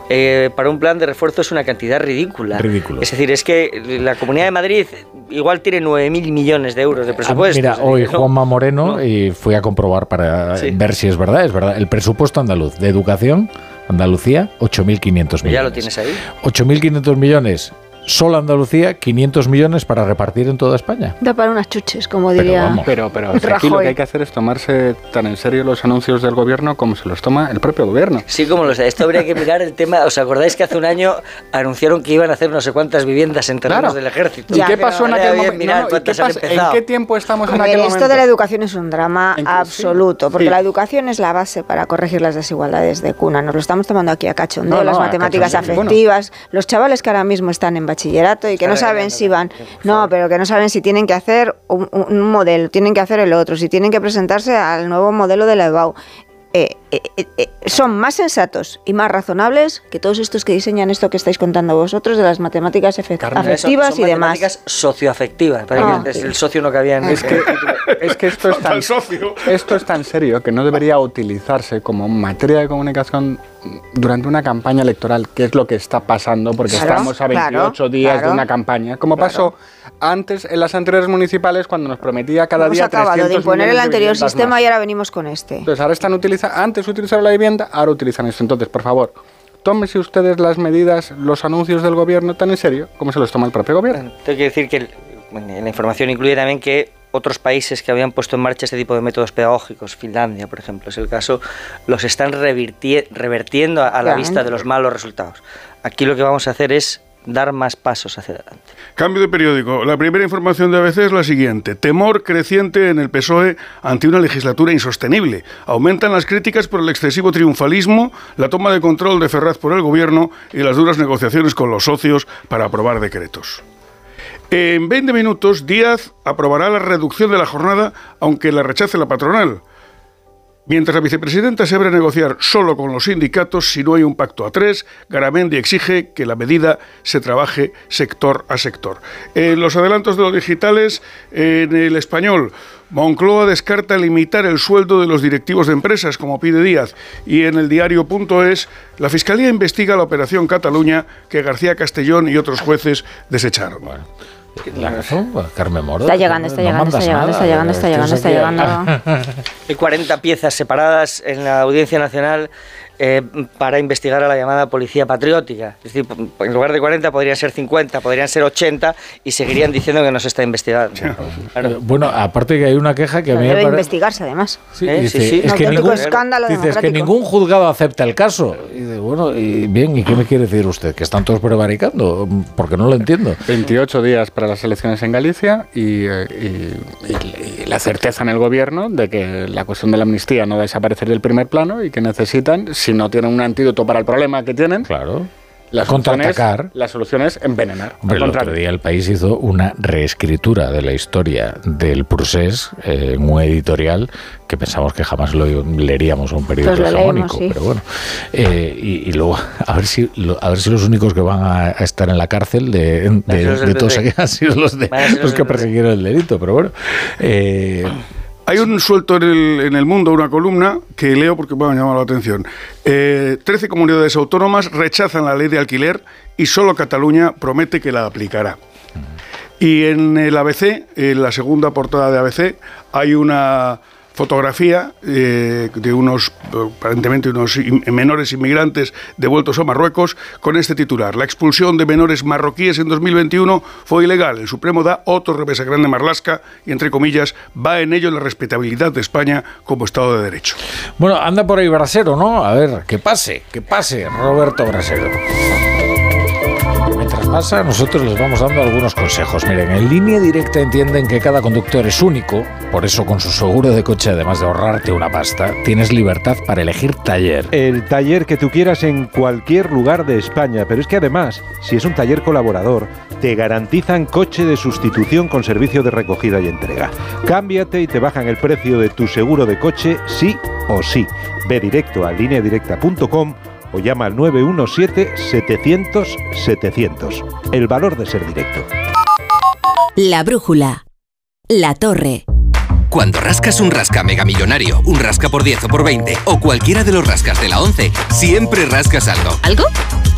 eh, para un plan de refuerzo es una cantidad ridícula. Ridículo. Es decir, es que la Comunidad de Madrid igual tiene 9.000 millones de euros de Ah, presupuesto. Mira, hoy no- Juanma Moreno y fui a comprobar para Sí. ver si es verdad, es verdad. El presupuesto andaluz de educación, Andalucía, 8.500 millones. Ya lo tienes ahí. 8.500 millones, solo Andalucía, 500 millones para repartir en toda España. Da para unas chuches, como Pero diría. vamos. Pero, pero aquí lo que hay que hacer es tomarse tan en serio los anuncios del gobierno como se los toma el propio gobierno. Sí, como lo sé. Esto habría que mirar el tema. ¿Os acordáis que hace un año anunciaron que iban a hacer no sé cuántas viviendas en terrenos Claro. del ejército? ¿Y qué pasó en aquel momento? Mirar No, no, ¿y qué cuántas han pasa- ¿En qué tiempo estamos A en aquel esto momento? de la educación es un drama absoluto, sí, porque sí. la educación es la base para corregir las desigualdades de cuna. Nos lo estamos tomando aquí a cachondeo, No, no, las matemáticas cachondeo. afectivas, los chavales que ahora mismo están en bachillerato y que no saben si van, no, pero que no saben si tienen que hacer un, modelo, tienen que hacer el otro, si tienen que presentarse al nuevo modelo de la EBAU. Eh, eh, eh, eh, son más sensatos y más razonables que todos estos que diseñan esto que estáis contando vosotros de las matemáticas Carmen, afectivas son- son y demás. matemáticas socioafectivas. Para Ah. que el socio no cabía en Es que, es que esto, es tan, esto es tan serio que no debería utilizarse como materia de comunicación durante una campaña electoral, que es lo que está pasando, porque Claro, estamos a claro, 28 días claro. de una campaña, como pasó antes en las anteriores municipales cuando nos prometía cada Hemos día acabado 300 de imponer el anterior sistema más. y ahora venimos con este. Entonces ahora están utilizando, antes utilizaron la vivienda, ahora utilizan esto. Entonces, por favor, tómese ustedes las medidas, los anuncios del gobierno tan en serio como se los toma el propio gobierno. Tengo que decir que el- la información incluye también que otros países que habían puesto en marcha este tipo de métodos pedagógicos, Finlandia, por ejemplo, es el caso, los están revertiendo a, a la vista de los malos resultados. Aquí lo que vamos a hacer es dar más pasos hacia adelante. Cambio de periódico. La primera información de ABC es la siguiente. Temor creciente en el PSOE ante una legislatura insostenible. Aumentan las críticas por el excesivo triunfalismo, la toma de control de Ferraz por el gobierno y las duras negociaciones con los socios para aprobar decretos. En 20 minutos, Díaz aprobará la reducción de la jornada, aunque la rechace la patronal. Mientras la vicepresidenta se abre a negociar solo con los sindicatos si no hay un pacto a tres, Garamendi exige que la medida se trabaje sector a sector. En los adelantos de los digitales, en el español, Moncloa descarta limitar el sueldo de los directivos de empresas, como pide Díaz. Y en el diario.es, la Fiscalía investiga la operación Cataluña que García Castellón y otros jueces desecharon. La razón, Carmen Moro. Está llegando, está no llegando, está llegando, está llegando, está llegando, está llegando. Hay 40 piezas separadas en la Audiencia Nacional eh, para investigar a la llamada Policía Patriótica. Es decir, en lugar de 40 podrían ser 50, podrían ser 80 y seguirían diciendo que no se está investigando. Eh, Bueno, aparte que hay una queja que a mí me Debe pare- investigarse, además. Sí, ¿Eh? dice, Sí, sí. es que ningún, escándalo dice, es que ningún juzgado acepta el caso. Y dice, bueno, y bien, ¿y qué me quiere decir usted? ¿Que están todos prevaricando? Porque no lo entiendo. 28 días para las elecciones en Galicia y, eh, y- y- y la certeza en el gobierno de que la cuestión de la amnistía no va a desaparecer del primer plano y que necesitan, si no tienen un antídoto para el problema que tienen, claro. la solución, es, Contraatacar. la solución es envenenar. Hombre, el otro día el país hizo una reescritura de la historia del procés eh, en un editorial que pensamos que jamás lo leeríamos a un periódico Pues hegemónico, sí. pero bueno. Eh, y, y luego, a ver si lo- a ver si los únicos que van a, a estar en la cárcel de, de- todos aquí han sido los, de, los que persiguieron el delito, pero bueno. Eh, Hay un suelto en el, en el mundo, una columna que leo porque me ha llamado la atención. Eh, 13 comunidades autónomas rechazan la ley de alquiler y solo Cataluña promete que la aplicará. Y en el ABC, en la segunda portada de ABC, hay una fotografía eh, de unos, aparentemente unos menores inmigrantes devueltos a Marruecos con este titular. La expulsión de menores marroquíes en 2021 fue ilegal. El Supremo da otro revés a Grande Marlasca y, entre comillas, va en ello la respetabilidad de España como Estado de Derecho. bueno, anda por ahí Brasero, ¿no? A ver, que pase, que pase, Roberto Brasero. Pasa, nosotros les vamos dando algunos consejos. Miren, en línea directa entienden que cada conductor es único, por eso con su seguro de coche, además de ahorrarte una pasta, tienes libertad para elegir taller. El taller que tú quieras en cualquier lugar de España, pero es que además, si es un taller colaborador, te garantizan coche de sustitución con servicio de recogida y entrega. Cámbiate y te bajan el precio de tu seguro de coche sí o sí. Ve directo a lineadirecta.com o llama al 917-700-700. El valor de ser directo. La brújula. La torre. Cuando rascas un rasca mega millonario, un rasca por 10 o por 20 o cualquiera de los rascas de la 11, siempre rascas algo. ¿Algo?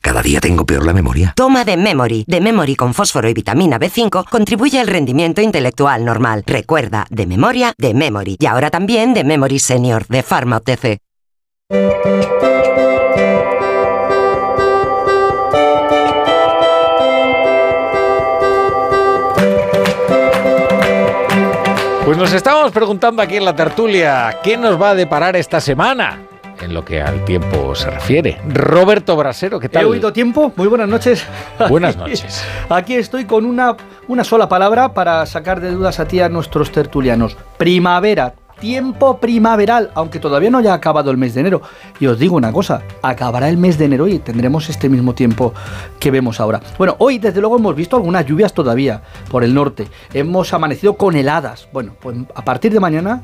Cada día tengo peor la memoria. Toma de Memory. De Memory con fósforo y vitamina B5 contribuye al rendimiento intelectual normal. Recuerda, de memoria, de Memory. Y ahora también de Memory Senior, de Pharma OTC. Pues nos estábamos preguntando aquí en la tertulia, ¿qué nos va a deparar esta semana? En lo que al tiempo se refiere. Roberto Brasero, ¿qué tal? ¿He oído tiempo? Muy buenas noches. Buenas noches. Aquí estoy con una, una sola palabra para sacar de dudas a ti a nuestros tertulianos. Primavera. tiempo primaveral, aunque todavía no haya acabado el mes de enero. Y os digo una cosa, acabará el mes de enero y tendremos este mismo tiempo que vemos ahora. Bueno, hoy desde luego hemos visto algunas lluvias todavía por el norte. Hemos amanecido con heladas. Bueno, pues a partir de mañana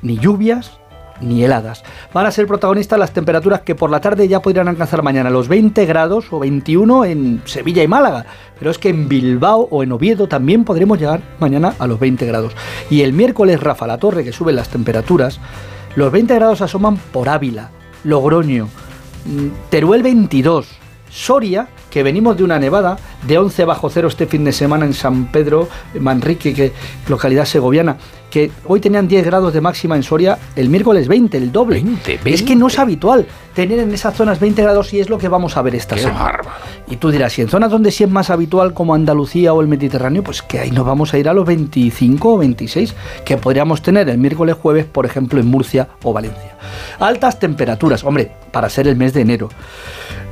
ni lluvias ni heladas. Van a ser protagonistas las temperaturas que por la tarde ya podrían alcanzar mañana los 20 grados o 21 en Sevilla y Málaga. Pero es que en Bilbao o en Oviedo también podremos llegar mañana a los 20 grados. Y el miércoles, Rafa La Torre, que suben las temperaturas, los 20 grados asoman por Ávila, Logroño, mm, Teruel 22, Soria, que venimos de una nevada de 11 bajo cero este fin de semana en San Pedro, Manrique, que localidad segoviana, que hoy tenían 10 grados de máxima en Soria, el miércoles 20, el doble. Es que no es habitual tener en esas zonas 20 grados y es lo que vamos a ver esta Qué semana. bárbaro. Y tú dirás, si en zonas donde sí es más habitual como Andalucía o el Mediterráneo, pues que ahí nos vamos a ir a los 25 o 26 que podríamos tener el miércoles jueves, por ejemplo, en Murcia o Valencia. Altas temperaturas, hombre, para ser el mes de enero.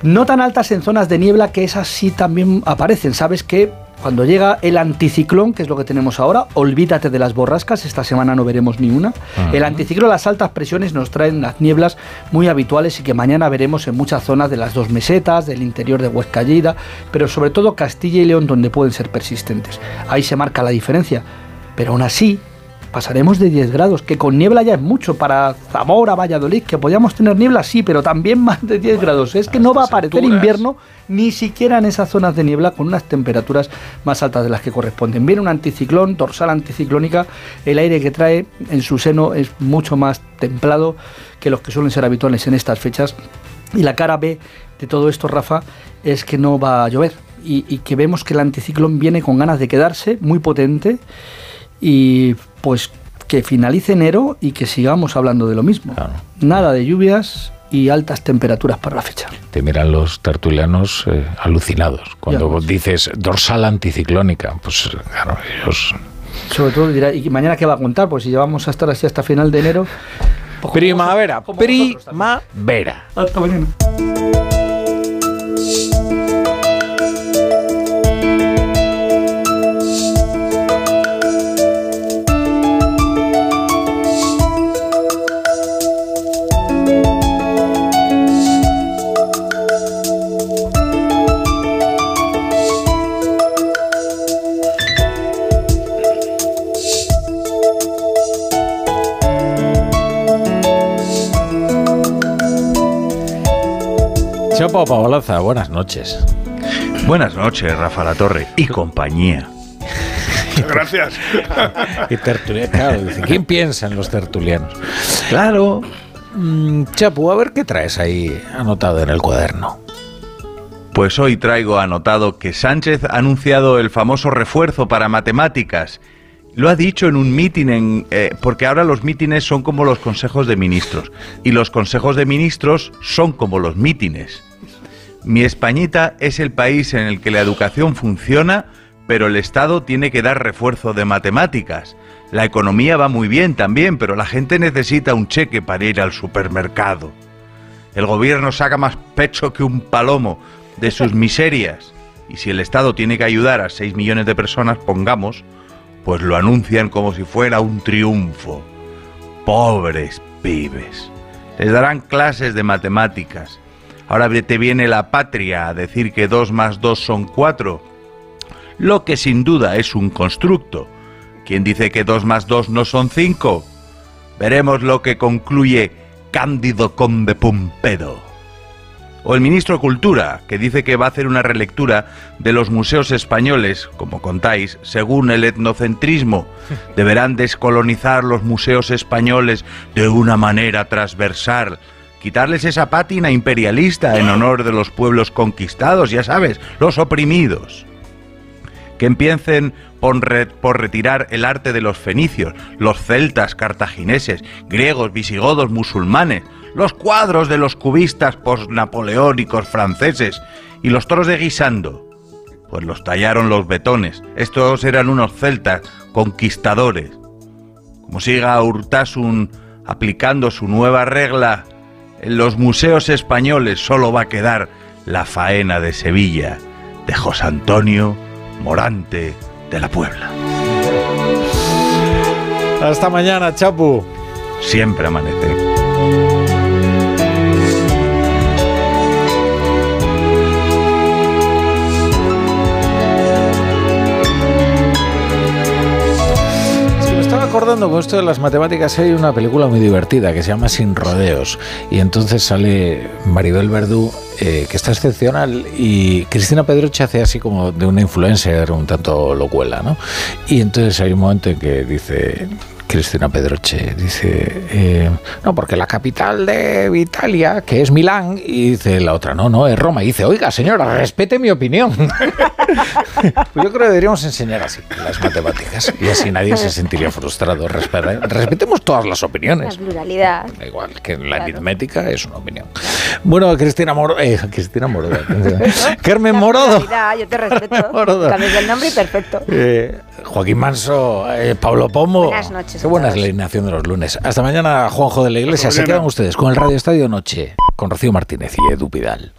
No tan altas en zonas de niebla que esas sí también aparecen. Sabes que cuando llega el anticiclón, que es lo que tenemos ahora, olvídate de las borrascas, esta semana no veremos ni una. Ajá. El anticiclón, las altas presiones nos traen las nieblas muy habituales y que mañana veremos en muchas zonas de las dos mesetas, del interior de Huesca Lleida, pero sobre todo Castilla y León donde pueden ser persistentes. Ahí se marca la diferencia. Pero aún así, pasaremos de 10 grados, que con niebla ya es mucho para Zamora, Valladolid, que podíamos tener niebla, sí, pero también más de 10 grados. Es que no va a aparecer alturas. invierno ni siquiera en esas zonas de niebla con unas temperaturas más altas de las que corresponden. Viene un anticiclón, dorsal anticiclónica, el aire que trae en su seno es mucho más templado que los que suelen ser habituales en estas fechas. Y la cara B de todo esto, Rafa, es que no va a llover y, y que vemos que el anticiclón viene con ganas de quedarse, muy potente y pues que finalice enero y que sigamos hablando de lo mismo. Nada de lluvias y altas temperaturas para la fecha. Te miran los tertulianos eh, alucinados. Cuando dices dorsal anticiclónica, pues claro, ellos... Sobre todo dirá, ¿y mañana qué va a contar? Pues si llevamos a estar así hasta final de enero. pues Primavera, primavera. Hasta mañana. Chapo Pavolaza, buenas noches. Buenas noches, Rafa La Torre y compañía. Gracias. Y tertulia- claro, dice, ¿quién piensa en los tertulianos? Claro. Mm, Chapo, a ver qué traes ahí anotado en el cuaderno. Pues hoy traigo anotado que Sánchez ha anunciado el famoso refuerzo para matemáticas. Lo ha dicho en un mitin, en, eh, porque ahora los mítines son como los consejos de ministros y los consejos de ministros son como los mítines. Mi Españita es el país en el que la educación funciona, pero el Estado tiene que dar refuerzo de matemáticas. La economía va muy bien también, pero la gente necesita un cheque para ir al supermercado. El gobierno saca más pecho que un palomo de sus miserias. Y si el Estado tiene que ayudar a 6 millones de personas, pongamos, pues lo anuncian como si fuera un triunfo. Pobres pibes. Les darán clases de matemáticas. Ahora te viene la patria a decir que 2 más 2 son 4. Lo que sin duda es un constructo. ¿Quién dice que 2 más 2 no son 5? Veremos lo que concluye Cándido Conde Pumpedo. O el ministro de Cultura, que dice que va a hacer una relectura de los museos españoles, como contáis, según el etnocentrismo. Deberán descolonizar los museos españoles de una manera transversal. Quitarles esa pátina imperialista en honor de los pueblos conquistados, ya sabes, los oprimidos que empiecen por, re- por retirar el arte de los fenicios, los celtas cartagineses, griegos, visigodos, musulmanes, los cuadros de los cubistas postnapoleónicos franceses y los toros de Guisando. Pues los tallaron los betones. Estos eran unos celtas conquistadores. Como siga Urtasun aplicando su nueva regla, en los museos españoles solo va a quedar la faena de Sevilla, de José Antonio Morante de la Puebla. Hasta mañana, Chapu. siempre amanece. Acordando con esto de las matemáticas, hay una película muy divertida que se llama Sin Rodeos y entonces sale Maribel Verdú, eh, que está excepcional, y Cristina Pedroche hace así como de una influencer un tanto locuela, ¿no? Y entonces hay un momento en que dice... Cristina Pedroche dice, eh, no, porque la capital de Italia, que es Milán, y dice la otra, no, no, es Roma. Y dice, oiga, señora, respete mi opinión. Pues yo creo que deberíamos enseñar así las matemáticas y así nadie se sentiría frustrado. Respe- Respetemos todas las La opiniones. pluralidad. Da igual, que la aritmética es una opinión. Bueno, Cristina Moro, eh, Cristina Morodo. Carmen Morodo. Pluralidad, yo te respeto. Cambies el nombre y perfecto. Eh, Joaquín Manso, Pablo Pombo. Buenas noches Qué buena es la alineación de los lunes. Hasta mañana, Juanjo de la Iglesia. Se quedan ustedes con el Radio Estadio Noche, con Rocío Martínez y Edu Pidal.